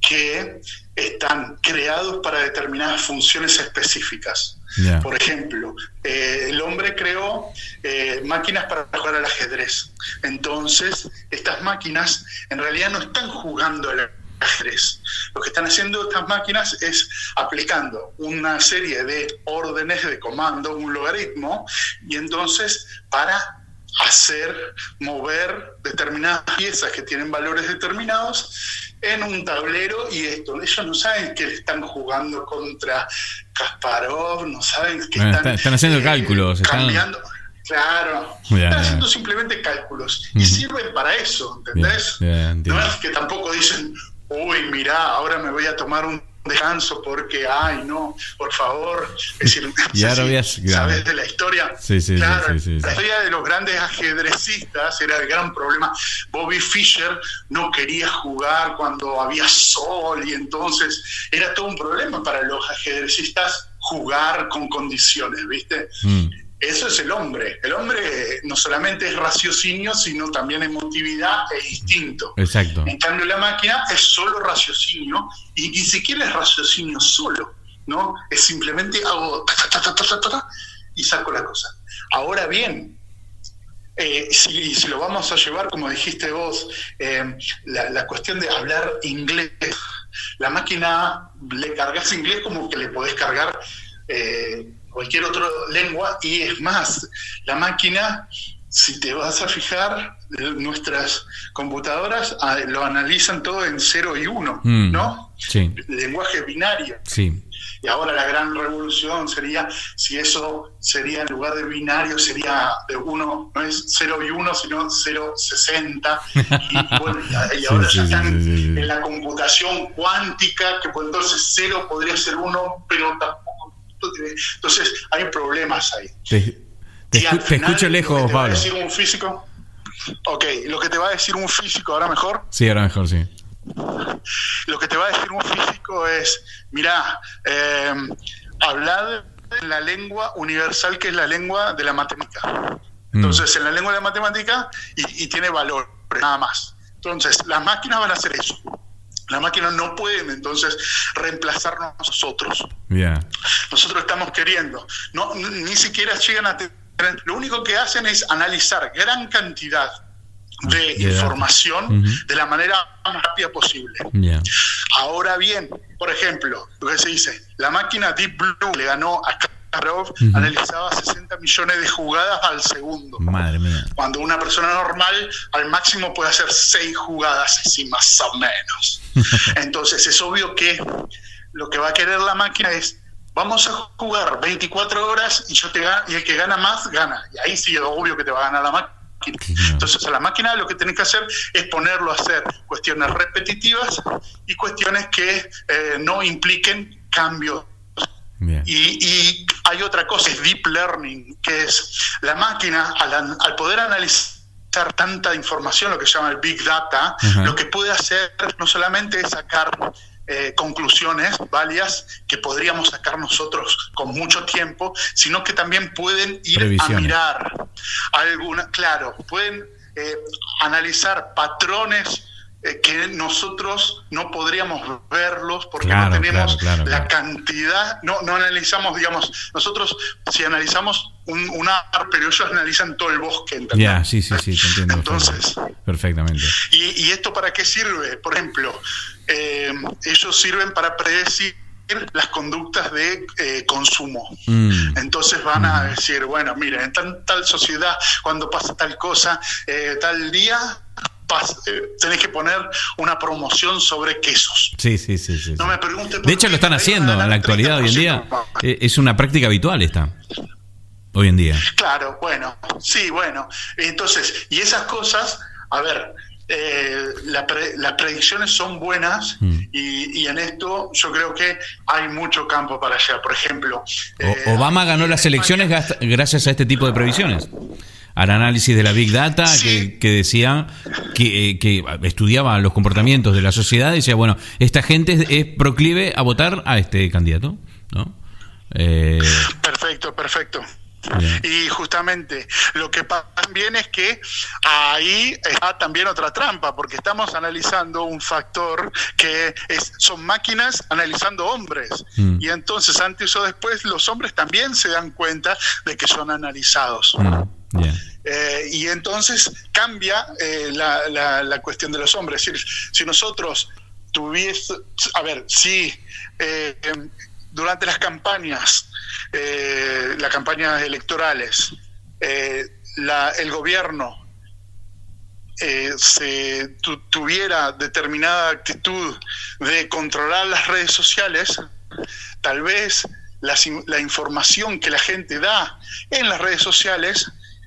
que están creados para determinadas funciones específicas. Por ejemplo, eh, el hombre creó eh, máquinas para jugar al ajedrez. Entonces, estas máquinas en realidad no están jugando al ajedrez. Lo que están haciendo estas máquinas es aplicando una serie de órdenes de comando, un logaritmo, y entonces para hacer mover determinadas piezas que tienen valores determinados en un tablero y esto. Ellos no saben que están jugando contra Kasparov, no saben que Bueno, están, está- están haciendo cálculos, están- cambiando. Claro, Ya, están haciendo simplemente cálculos y sirven para eso, ¿entendés? No es que tampoco dicen, uy, mirá, ahora me voy a tomar un descanso porque, ay, no, por favor. Es decir, Y ahora. ¿Sabes de la historia? Sí, sí, sí, Claro, sí, sí, sí. La historia de los grandes ajedrecistas era el gran problema. Bobby Fischer no quería jugar cuando había sol y entonces era todo un problema para los ajedrecistas jugar con condiciones, ¿viste? Mm. Eso es el hombre. El hombre no solamente es raciocinio, sino también emotividad e instinto. Exacto. En cambio, la máquina es solo raciocinio y ni siquiera es raciocinio solo, ¿no? Es simplemente hago ta, ta, ta, y saco la cosa. Ahora bien, eh, si, si lo vamos a llevar, como dijiste vos, eh, la, la cuestión de hablar inglés, la máquina le cargas inglés como que le podés cargar eh, cualquier otra lengua y es más, la máquina, si te vas a fijar, eh, nuestras computadoras ah, lo analizan todo en 0 y 1, Mm, ¿no? Sí, Lenguaje binario. sí. Y ahora la gran revolución sería, si eso sería en lugar de binario, sería de 1, no es 0 y 1, sino 0, 60. Y, bueno, y, ahora Sí, ya sí, están sí. en la computación cuántica, que pues entonces 0 podría ser 1, pero tampoco. Entonces hay problemas ahí. Te, escu- escucho lo lejos, que te va a Pablo. decir un físico. Ok, lo que te va a decir un físico ahora mejor. Sí, ahora mejor, sí. lo que te va a decir un físico es, mira, eh, hablad en la lengua universal que es la lengua de la matemática. Mm. Entonces, en la lengua de la matemática y, y tiene valor, nada más. Entonces, las máquinas van a hacer eso. Las máquinas no pueden entonces reemplazarnos a nosotros. Nosotros estamos queriendo, no, ni siquiera llegan a tener, lo único que hacen es analizar gran cantidad de información de la manera más rápida posible. Ahora bien, por ejemplo, lo que se dice, la máquina Deep Blue le ganó a Kasparov, analizaba 60 millones de jugadas al segundo. Madre mía. Cuando una persona normal al máximo puede hacer 6 jugadas así más o menos. Entonces es obvio que lo que va a querer la máquina es vamos a jugar 24 horas y yo te y el que gana más gana. Y ahí sí es obvio que te va a ganar la máquina. Entonces a la máquina lo que tenés que hacer es ponerlo a hacer cuestiones repetitivas y cuestiones que eh, no impliquen cambios Bien. y, y hay otra cosa, es deep learning, que es la máquina, al, al poder analizar tanta información, lo que se llama el big data, lo que puede hacer no solamente es sacar eh, conclusiones válidas que podríamos sacar nosotros con mucho tiempo, sino que también pueden ir a mirar alguna, claro, pueden eh, analizar patrones eh, que nosotros no podríamos verlos porque Claro, no tenemos claro, claro, la cantidad, no, no analizamos, digamos, nosotros si analizamos un, un árbol, pero ellos analizan todo el bosque. Ya, sí, sí, sí, te entiendo. Entonces, Perfectamente. ¿y, y esto para qué sirve? Por ejemplo, eh, ellos sirven para predecir las conductas de eh, consumo. Mm. Entonces van a decir, bueno, miren, en tal, tal sociedad, cuando pasa tal cosa, eh, tal día, pas- eh, tenés que poner una promoción sobre quesos. Sí, sí, sí. sí, No me pregunten De hecho, lo están haciendo en la actualidad hoy en día. 30% más. Es una práctica habitual esta. Hoy en día. Claro, bueno, sí, bueno. Entonces, y esas cosas, a ver, eh, la pre- las predicciones son buenas Mm. y, y en esto yo creo que hay mucho campo para allá. Por ejemplo, eh, Obama ganó las elecciones gracias a este tipo de previsiones. Al análisis de la Big Data Sí. que, que decía que, eh, que estudiaba los comportamientos de la sociedad y decía, bueno, esta gente es, es proclive a votar a este candidato. ¿no? Eh, Perfecto, perfecto. Bien. Y justamente lo que pasa también es que ahí está también otra trampa, porque estamos analizando un factor que es, son máquinas analizando hombres. Mm. Y entonces antes o después los hombres también se dan cuenta de que son analizados. mm. Eh, y entonces cambia eh, la, la- la cuestión de los hombres. Es decir, si nosotros tuviese, a ver, si eh, durante las campañas, eh, las campañas electorales, eh, la- el gobierno eh, se tu- tuviera determinada actitud de controlar las redes sociales, tal vez la información que la gente da en las redes sociales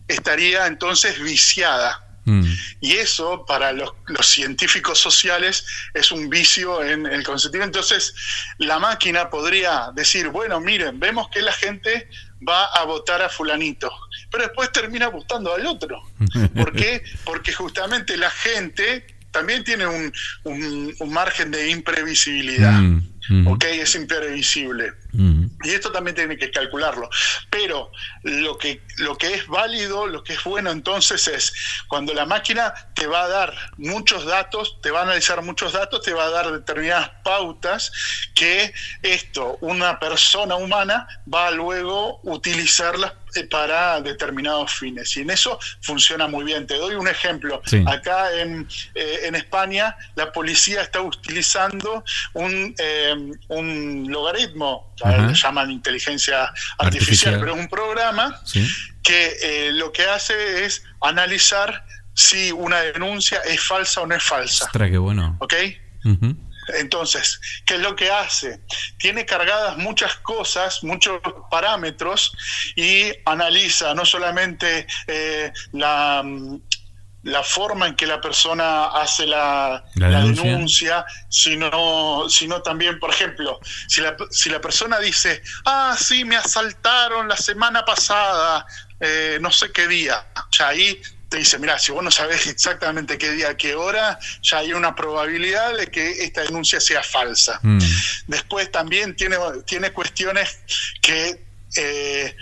estaría entonces viciada. Mm, Y eso para los, los científicos sociales es un vicio en el consentimiento. Entonces, la máquina podría decir, bueno, miren, vemos que la gente va a votar a fulanito, pero después termina votando al otro. ¿Por qué? Porque justamente la gente también tiene un, un- un margen de imprevisibilidad. mm, mm, ¿Ok? Es imprevisible. mm. Y esto también tiene que calcularlo. Pero lo que, lo que es válido, lo que es bueno entonces es cuando la máquina te va a dar muchos datos, te va a analizar muchos datos, te va a dar determinadas pautas que esto, una persona humana va a luego utilizarlas para determinados fines. Y en eso funciona muy bien. Te doy un ejemplo. Sí. Acá en, eh, en España la policía está utilizando un, eh, un logaritmo, Ajá. le llaman inteligencia artificial, Artificial. pero es un programa Sí. que eh, lo que hace es analizar si una denuncia es falsa o no es falsa. Ostras, qué bueno. ¿Ok? Ujú. Entonces, ¿qué es lo que hace? Tiene cargadas muchas cosas, muchos parámetros y analiza no solamente eh, la, mm, la forma en que la persona hace la, La la denuncia. denuncia, sino, sino también, por ejemplo, si la, si la persona dice, ah, sí, me asaltaron la semana pasada, eh, no sé qué día, ya ahí te dice, mira, si vos no sabés exactamente qué día, qué hora, ya hay una probabilidad de que esta denuncia sea falsa. Mm. Después también tiene, tiene cuestiones que eh,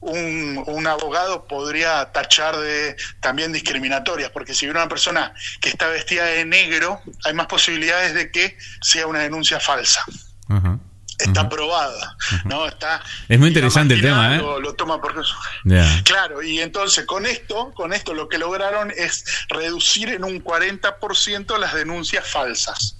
un, un abogado podría tachar de también discriminatorias, porque si viene una persona que está vestida de negro, hay más posibilidades de que sea una denuncia falsa. Está Ujú. probada, ¿no? Está, Es muy interesante el tema, ¿eh? Lo, toma por Ya. Claro, y entonces con esto, con esto lo que lograron es reducir en un 40% las denuncias falsas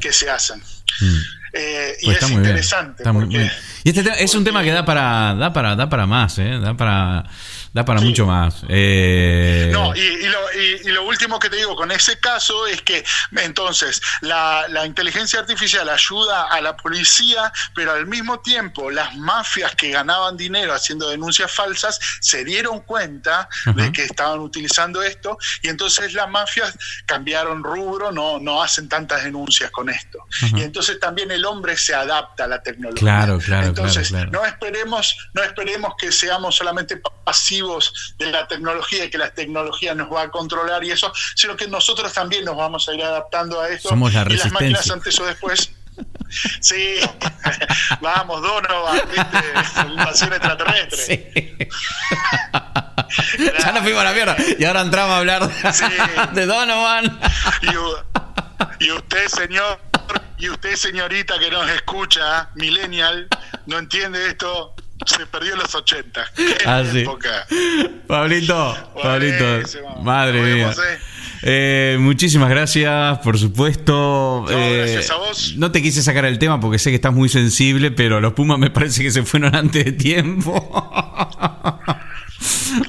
que se hacen. Mm. Eh, y Pues es muy bien. interesante. Está muy porque- bien. Y este tema- es un tema que da para, da para, da para más, ¿eh? Da para, da para Sí. mucho más. Eh, No, y, y lo, y- y lo último que te digo con ese caso es que entonces la, la inteligencia artificial ayuda a la policía, pero al mismo tiempo las mafias que ganaban dinero haciendo denuncias falsas se dieron cuenta de que estaban utilizando esto y entonces las mafias cambiaron rubro, no, no hacen tantas denuncias con esto. Y entonces también el hombre se adapta a la tecnología. Claro, claro, Entonces, claro, claro. no esperemos, no esperemos que seamos solamente pasivos de la tecnología y que la tecnología nos va a controlar y eso, sino que nosotros también nos vamos a ir adaptando a eso. Somos la y las máquinas resistencia. antes o después. Sí, vamos, Donovan, ¿viste? Invasión extraterrestre. ya nos fuimos a la mierda. Y ahora entramos a hablar Sí. de Donovan. Y usted, señor, y usted, señorita que nos escucha, millennial, no entiende esto, se perdió en los 80. Qué Ah, sí. época. Pablito, Pablito, madre Nos mía. vemos, eh. Eh, muchísimas gracias, por supuesto. No, Eh, gracias a vos. no te quise sacar el tema porque sé que estás muy sensible, pero los Pumas me parece que se fueron antes de tiempo.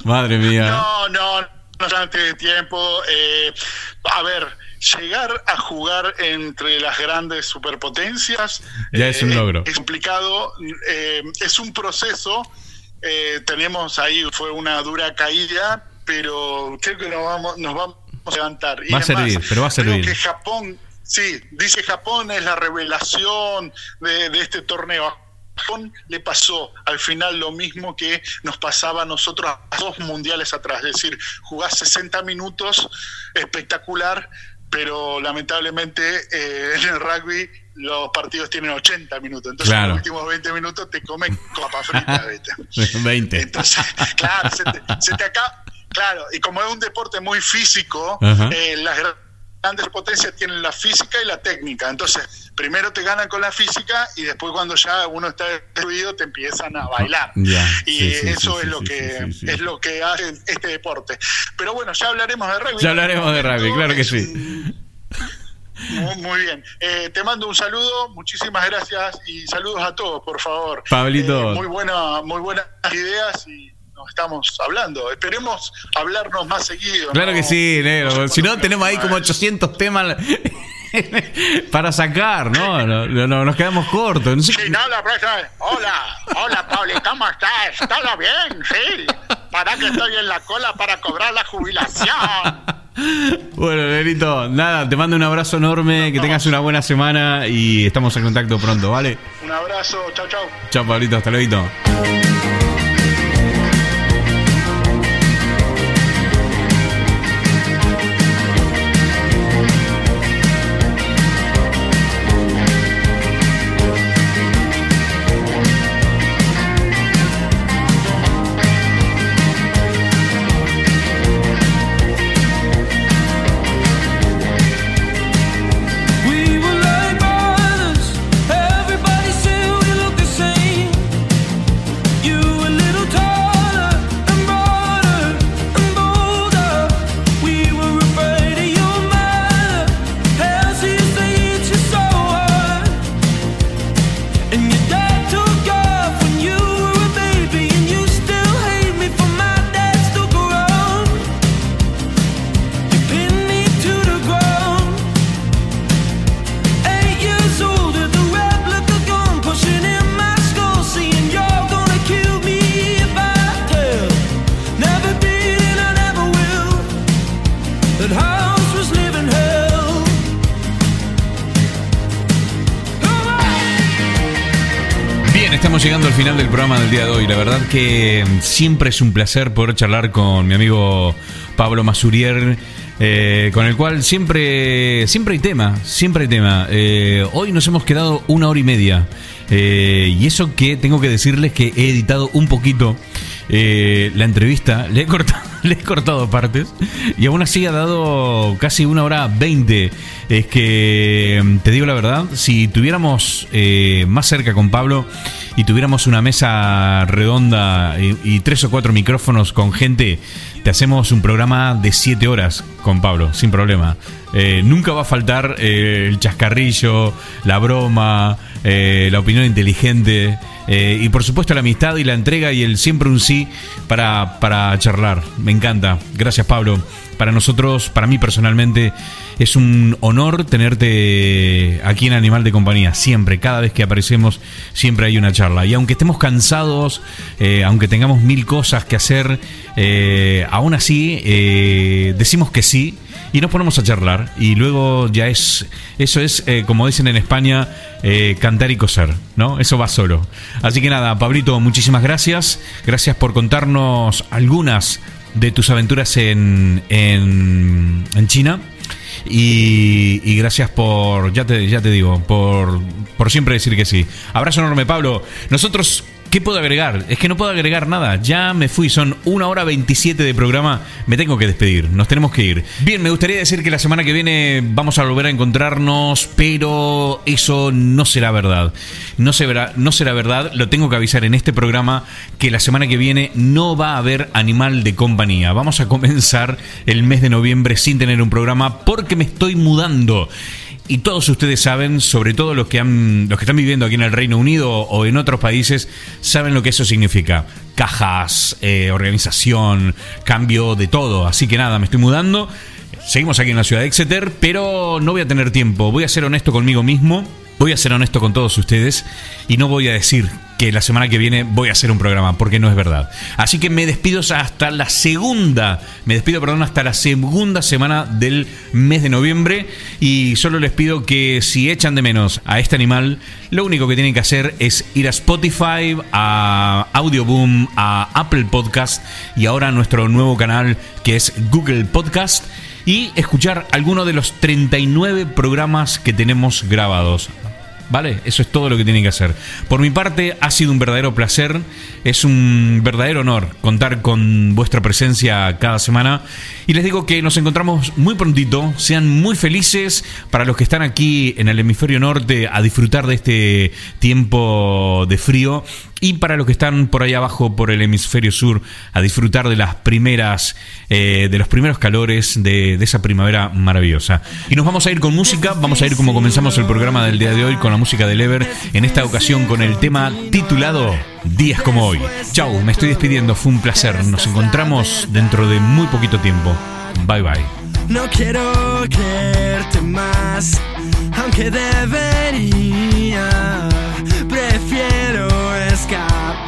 Madre mía. No, no, no es antes de tiempo. Eh, a ver, llegar a jugar entre las grandes superpotencias Ya es un logro. Es complicado, eh, es un proceso. eh, tenemos ahí, fue una dura caída, pero creo que nos vamos, nos vamos a levantar. Y Va a servir, pero va a creo servir. que Japón, sí, dice Japón es la revelación de, de este torneo. Japón le pasó al final lo mismo que nos pasaba a nosotros a dos mundiales atrás, es decir, jugás 60 minutos, espectacular, pero lamentablemente eh, en el rugby los partidos tienen 80 minutos, entonces Claro. los últimos 20 minutos te comen papa frita, ¿viste? 20. Entonces, claro, se te, se te acaba. Claro, y como es un deporte muy físico, Ajá. eh, las grandes potencias tienen la física y la técnica. Entonces, primero te ganan con la física y después, cuando ya uno está destruido, te empiezan a bailar. Ya, Y sí, sí, eso sí, es lo que es lo que hace este deporte. Pero bueno, ya hablaremos de rugby. Ya hablaremos de rugby, claro que sí. Muy, muy bien. Eh, te mando un saludo, muchísimas gracias y saludos a todos, por favor. Pablito. Eh, muy, buena, muy buenas ideas y nos estamos hablando. Esperemos hablarnos más seguido. Claro ¿no? que sí, negro. No Si no, tenemos ahí como próxima 800 temas para sacar, ¿no? No, no, no, nos quedamos cortos. No sé-. Sí, no, la próxima vez. Hola, hola, Pablo, ¿cómo estás? ¿Todo bien? Sí. Para que estoy en la cola para cobrar la jubilación. Bueno, Negrito, nada, te mando un abrazo enorme, que tengas una buena semana y estamos en contacto pronto, ¿vale? Un abrazo, chao, chao. Chao, Pablito, hasta luego. Llegando al final del programa del día de hoy. La verdad que siempre es un placer poder charlar con mi amigo Pablo Masurier, eh, con el cual siempre, siempre hay tema, siempre tema. Eh, hoy nos hemos quedado una hora y media. Eh, y eso que tengo que decirles que he editado un poquito la entrevista, le he, cortado, le he cortado partes y aún así ha dado casi una hora veinte. Es que, te digo la verdad, si tuviéramos más cerca con Pablo, y tuviéramos una mesa redonda y, tres o cuatro micrófonos con gente, te hacemos un programa de siete horas con Pablo, sin problema. Eh, nunca va a faltar eh, el chascarrillo, la broma, eh, la opinión inteligente y por supuesto la amistad y la entrega y el siempre un sí para, para charlar. Me encanta. Gracias Pablo para nosotros, para mí personalmente, es un honor tenerte aquí en Animal de Compañía. Siempre, cada vez que aparecemos, siempre hay una charla. Y aunque estemos cansados, eh, aunque tengamos mil cosas que hacer, eh, aún así eh, decimos que sí y nos ponemos a charlar. Y luego ya es, eso es, como dicen en España, cantar y coser, ¿no? Eso va solo. Así que nada, Pablito, muchísimas gracias. Gracias por contarnos algunas de tus aventuras en, en, en China. Y, y, gracias por, ya te, ya te digo, por, por siempre decir que sí. Abrazo enorme, Pablo. Nosotros ¿Qué puedo agregar? Es que no puedo agregar nada. Ya me fui, son una hora 27 de programa. Me tengo que despedir, nos tenemos que ir. Bien, me gustaría decir que la semana que viene vamos a volver a encontrarnos, pero eso no será verdad. No será, no será verdad, lo tengo que avisar en este programa que la semana que viene no va a haber animal de compañía. Vamos a comenzar el mes de noviembre sin tener un programa porque me estoy mudando. Y todos ustedes saben, sobre todo los que, han, los que están viviendo aquí en el Reino Unido o en otros países, saben lo que eso significa. Cajas, eh, organización, cambio de todo. Así que nada, me estoy mudando. Seguimos aquí en la ciudad de Exeter, pero no voy a tener tiempo. Voy a ser honesto conmigo mismo. Voy a ser honesto con todos ustedes y no voy a decir que la semana que viene voy a hacer un programa, porque no es verdad. Así que me despido hasta la segunda, me despido, perdón, hasta la segunda semana del mes de noviembre y solo les pido que si echan de menos a este animal, lo único que tienen que hacer es ir a Spotify, a Audioboom, a Apple Podcast y ahora a nuestro nuevo canal que es Google Podcast y escuchar alguno de los 39 programas que tenemos grabados. ¿Vale? Eso es todo lo que tienen que hacer. Por mi parte, ha sido un verdadero placer. Es un verdadero honor contar con vuestra presencia cada semana. Y les digo que nos encontramos muy prontito. Sean muy felices para los que están aquí en el hemisferio norte a disfrutar de este tiempo de frío y para los que están por ahí abajo, por el hemisferio sur, a disfrutar de las primeras, eh, de los primeros calores de, de, esa primavera maravillosa. Y nos vamos a ir con música, vamos a ir como comenzamos el programa del día de hoy con la música del Ever, en esta ocasión con el tema titulado Días como hoy. Chau, me estoy despidiendo, fue un placer, nos encontramos dentro de muy poquito tiempo. Bye bye. No quiero quererte más, aunque debería. Prefiero escaparme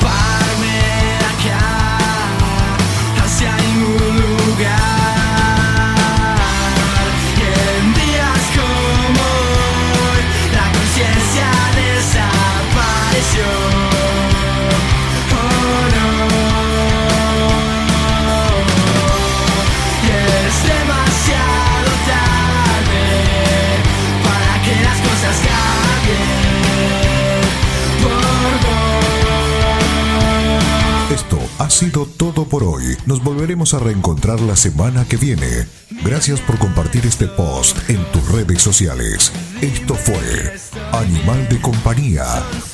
sido todo por hoy. Nos volveremos a reencontrar la semana que viene. Gracias por compartir este post en tus redes sociales. Esto fue Animal de Compañía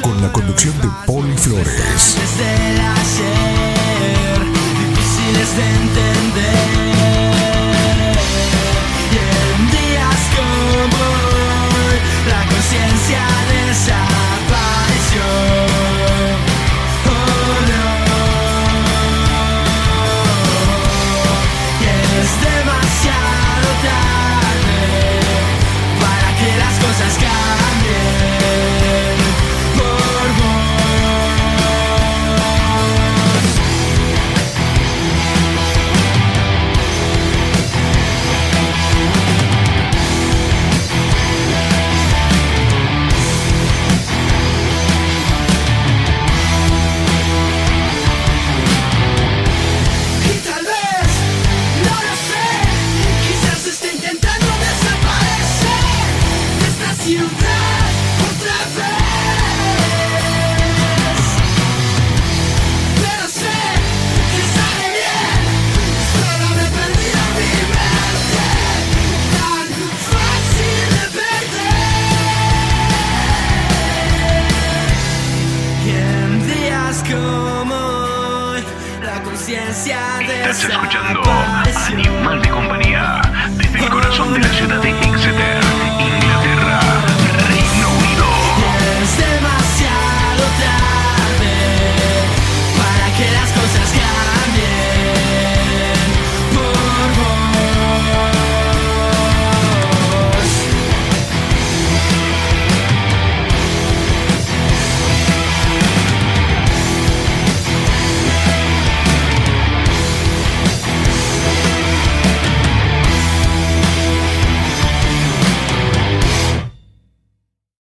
con la conducción de Paul Flores. De entender.